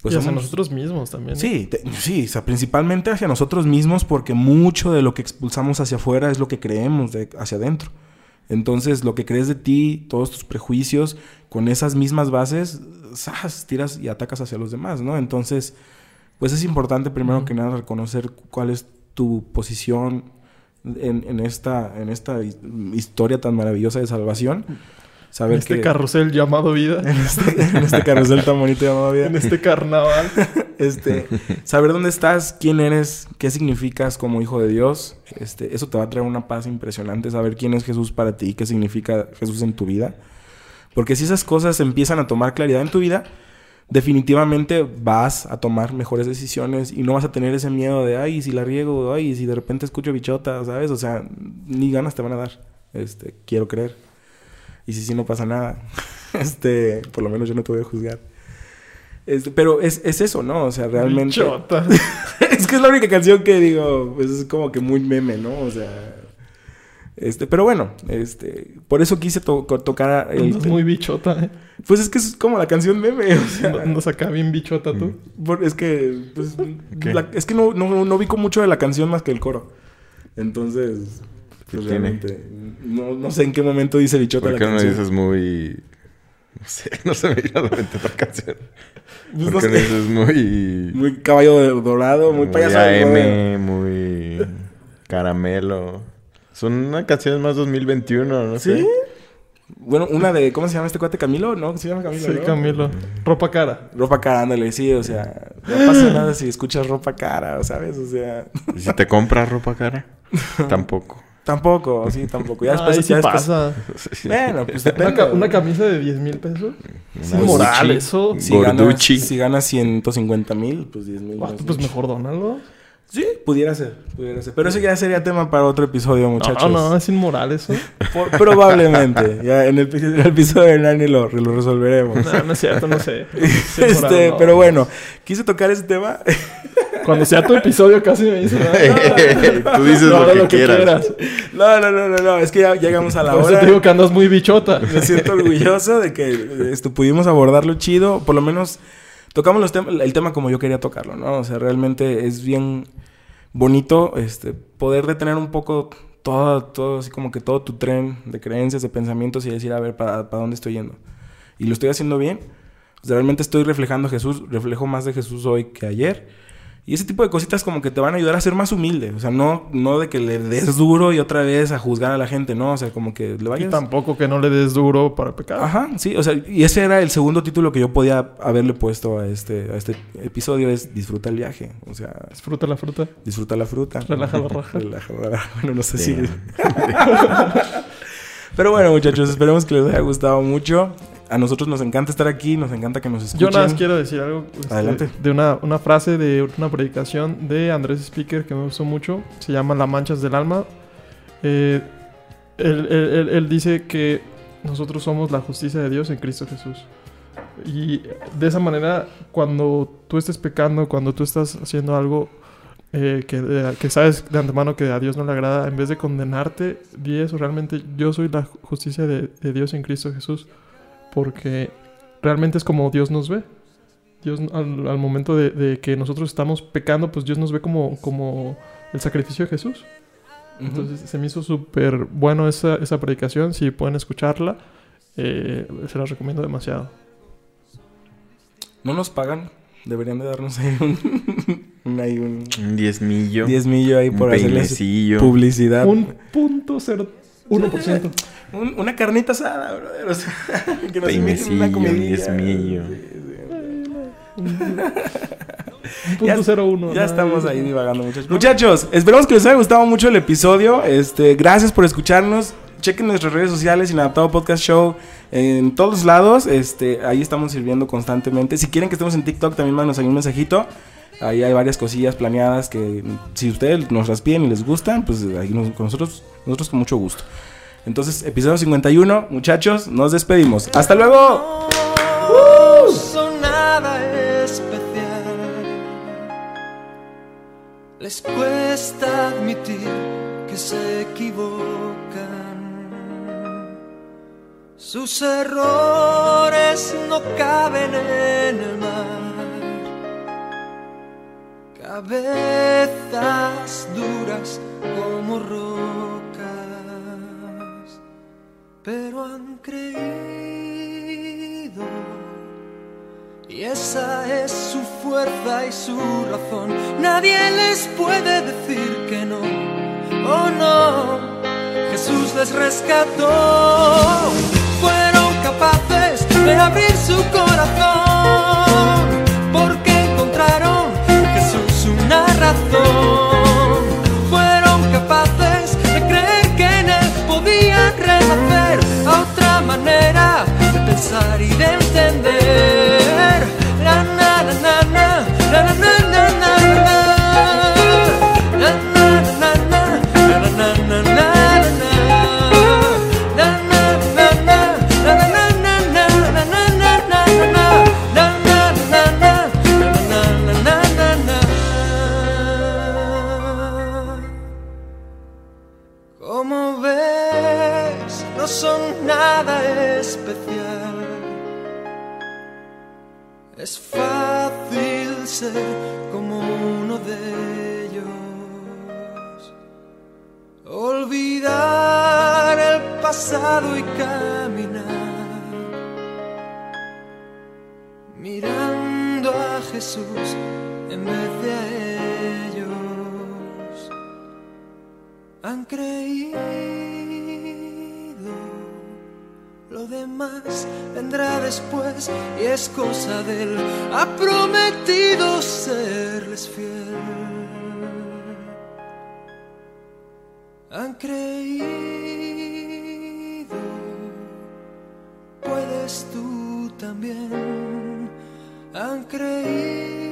pues y hacia somos- nosotros mismos también. Sí, te- sí, o sea, principalmente hacia nosotros mismos, porque mucho de lo que expulsamos hacia afuera es lo que creemos de, hacia adentro. Entonces, lo que crees de ti, todos tus prejuicios, con esas mismas bases, ¡zas! tiras y atacas hacia los demás, ¿no? Entonces, pues es importante primero que nada reconocer cuál es tu posición en, en esta, en esta his- historia tan maravillosa de salvación. Saber En este que carrusel llamado vida, [laughs] en este, en este carrusel tan bonito llamado vida en este carnaval. [laughs] este, saber dónde estás, quién eres, qué significas como hijo de Dios, este, eso te va a traer una paz impresionante, saber quién es Jesús para ti, qué significa Jesús en tu vida. Porque si esas cosas empiezan a tomar claridad en tu vida, definitivamente vas a tomar mejores decisiones y no vas a tener ese miedo de, ay, si la riego, ay, si de repente escucho bichota, ¿sabes? O sea, ni ganas te van a dar. Este, quiero creer. Y si sí, no pasa nada. [laughs] Este, por lo menos yo no te voy a juzgar. Este, pero es, es eso, ¿no? O sea, realmente. Bichota. [laughs] es que es la única canción que digo, pues es como que muy meme, ¿no? O sea. Este, pero bueno, este, por eso quise to- tocar el. Muy bichota, ¿eh? Pues es que es como la canción meme, o sea. Andas acá bien bichota tú. por- es que, pues, es que no, no, no ubico mucho de la canción más que el coro. Entonces, pues realmente, no, no sé en qué momento dice bichota ¿Por la qué no canción. dices muy... No sé, [laughs] no se me viene a la mente otra canción. [laughs] Pues ¿Por no qué no sé. dices muy... Muy caballo dorado, muy, payaso de rodeo. AM, muy... Caramelo. Son canciones más 2021, no ¿Sí? sé. Bueno, una de, ¿cómo se llama este cuate? Camilo, ¿no? Se llama Camilo. Sí, ¿no? Camilo. Ropa cara. Ropa cara, ándale, sí, o sea, no pasa nada si escuchas ropa cara, ¿sabes? O sea, ¿Y si te compras ropa cara? [laughs] Tampoco. Tampoco, sí, tampoco. Ya [laughs] después, Ay, sí ya después- pasa. [laughs] Bueno, pues Una, depende. ca- una camisa de 10 mil pesos. Es inmoral eso. si ganas, Gorducci. si ganas 150 mil, pues 10 mil. Pues mejor dónalo. Sí, pudiera ser, pudiera ser. Pero eso ya sería tema para otro episodio, muchachos. No, no, es inmoral eso. [laughs] Por- probablemente. Ya en el, en el episodio de Nani lo, lo resolveremos. No, no es cierto, no sé. Es inmoral, este, no. pero bueno, quise tocar ese tema Cuando sea tu episodio casi me dice nada. [laughs] Tú dices No, lo, que quieras. No, no, no, no, no. Es que ya llegamos a la Por eso hora. te digo que andas muy bichota. [laughs] Me siento orgulloso de que esto, pudimos abordarlo chido. Por lo menos tocamos los tem- el tema como yo quería tocarlo, ¿no? O sea, realmente es bien bonito este, poder detener un poco todo, todo, así como que todo tu tren de creencias, de pensamientos y decir, a ver, ¿para, para dónde estoy yendo? Y lo estoy haciendo bien. O sea, realmente estoy reflejando a Jesús, reflejo más de Jesús hoy que ayer. Y ese tipo de cositas como que te van a ayudar a ser más humilde. O sea, no, no de que le des duro y otra vez a juzgar a la gente, no. O sea, como que le Y vayas... tampoco que no le des duro para pecar. Ajá, sí, o sea, y ese era el segundo título que yo podía haberle puesto a este, a este episodio, es Disfruta el viaje, o sea, Disfruta la fruta. disfruta la fruta. Relaja la raja. [laughs] Relaja la raja. Bueno, no sé si... [laughs] Pero bueno, muchachos, esperemos que les haya gustado mucho. A nosotros nos encanta estar aquí, nos encanta que nos escuchen. Yo nada más quiero decir algo este, Adelante. de una, una frase de una predicación de Andrés Speaker que me gustó mucho. Se llama Las manchas del alma. Eh, él, él- él- él dice que nosotros somos la justicia de Dios en Cristo Jesús. Y de esa manera, cuando tú estés pecando, cuando tú estás haciendo algo eh, que, de- que sabes de antemano que a Dios no le agrada, en vez de condenarte, di eso, realmente yo soy la justicia de, de Dios en Cristo Jesús. Porque realmente es como Dios nos ve. Dios al, al momento de, de que nosotros estamos pecando, pues Dios nos ve como, como el sacrificio de Jesús. Entonces se me hizo súper bueno esa, esa predicación. Si pueden escucharla, eh, se la recomiendo demasiado. No nos pagan, deberían de darnos ahí un... [laughs] un, ahí un Un diezmillo. diezmillo ahí por hacerles publicidad. Un punto cero uno por ciento. [laughs] Un- una carnita asada, brother. O sea, [laughs] que nos inviten Peinecillo, una comidilla. diezmillo. Sí, sí. Un punto Ya- cero uno. Ya estamos ahí divagando, muchachos. Muchachos, esperamos que les haya gustado mucho el episodio. Este, gracias por escucharnos. Chequen nuestras redes sociales, Inadaptado Podcast Show, en todos lados. Este, ahí estamos sirviendo constantemente. Si quieren que estemos en TikTok, también mándanos ahí un mensajito. Ahí hay varias cosillas planeadas que si ustedes nos las piden y les gustan, pues ahí nos- con nosotros, nosotros con mucho gusto. Entonces, episodio 51, muchachos, nos despedimos. ¡Hasta luego! No son nada especial. Les cuesta admitir que se equivocan. Sus errores no caben en el mar. Cabezas duras como rocas, pero han creído. Y esa es su fuerza y su razón. Nadie les puede decir que no. Oh no, Jesús les rescató. Fueron capaces de abrir su corazón. Fueron capaces de creer que en Él podían renacer a otra manera de pensar y de entender. Es cosa de él. Ha prometido serles fiel. Han creído. Puedes tú también. Han creído.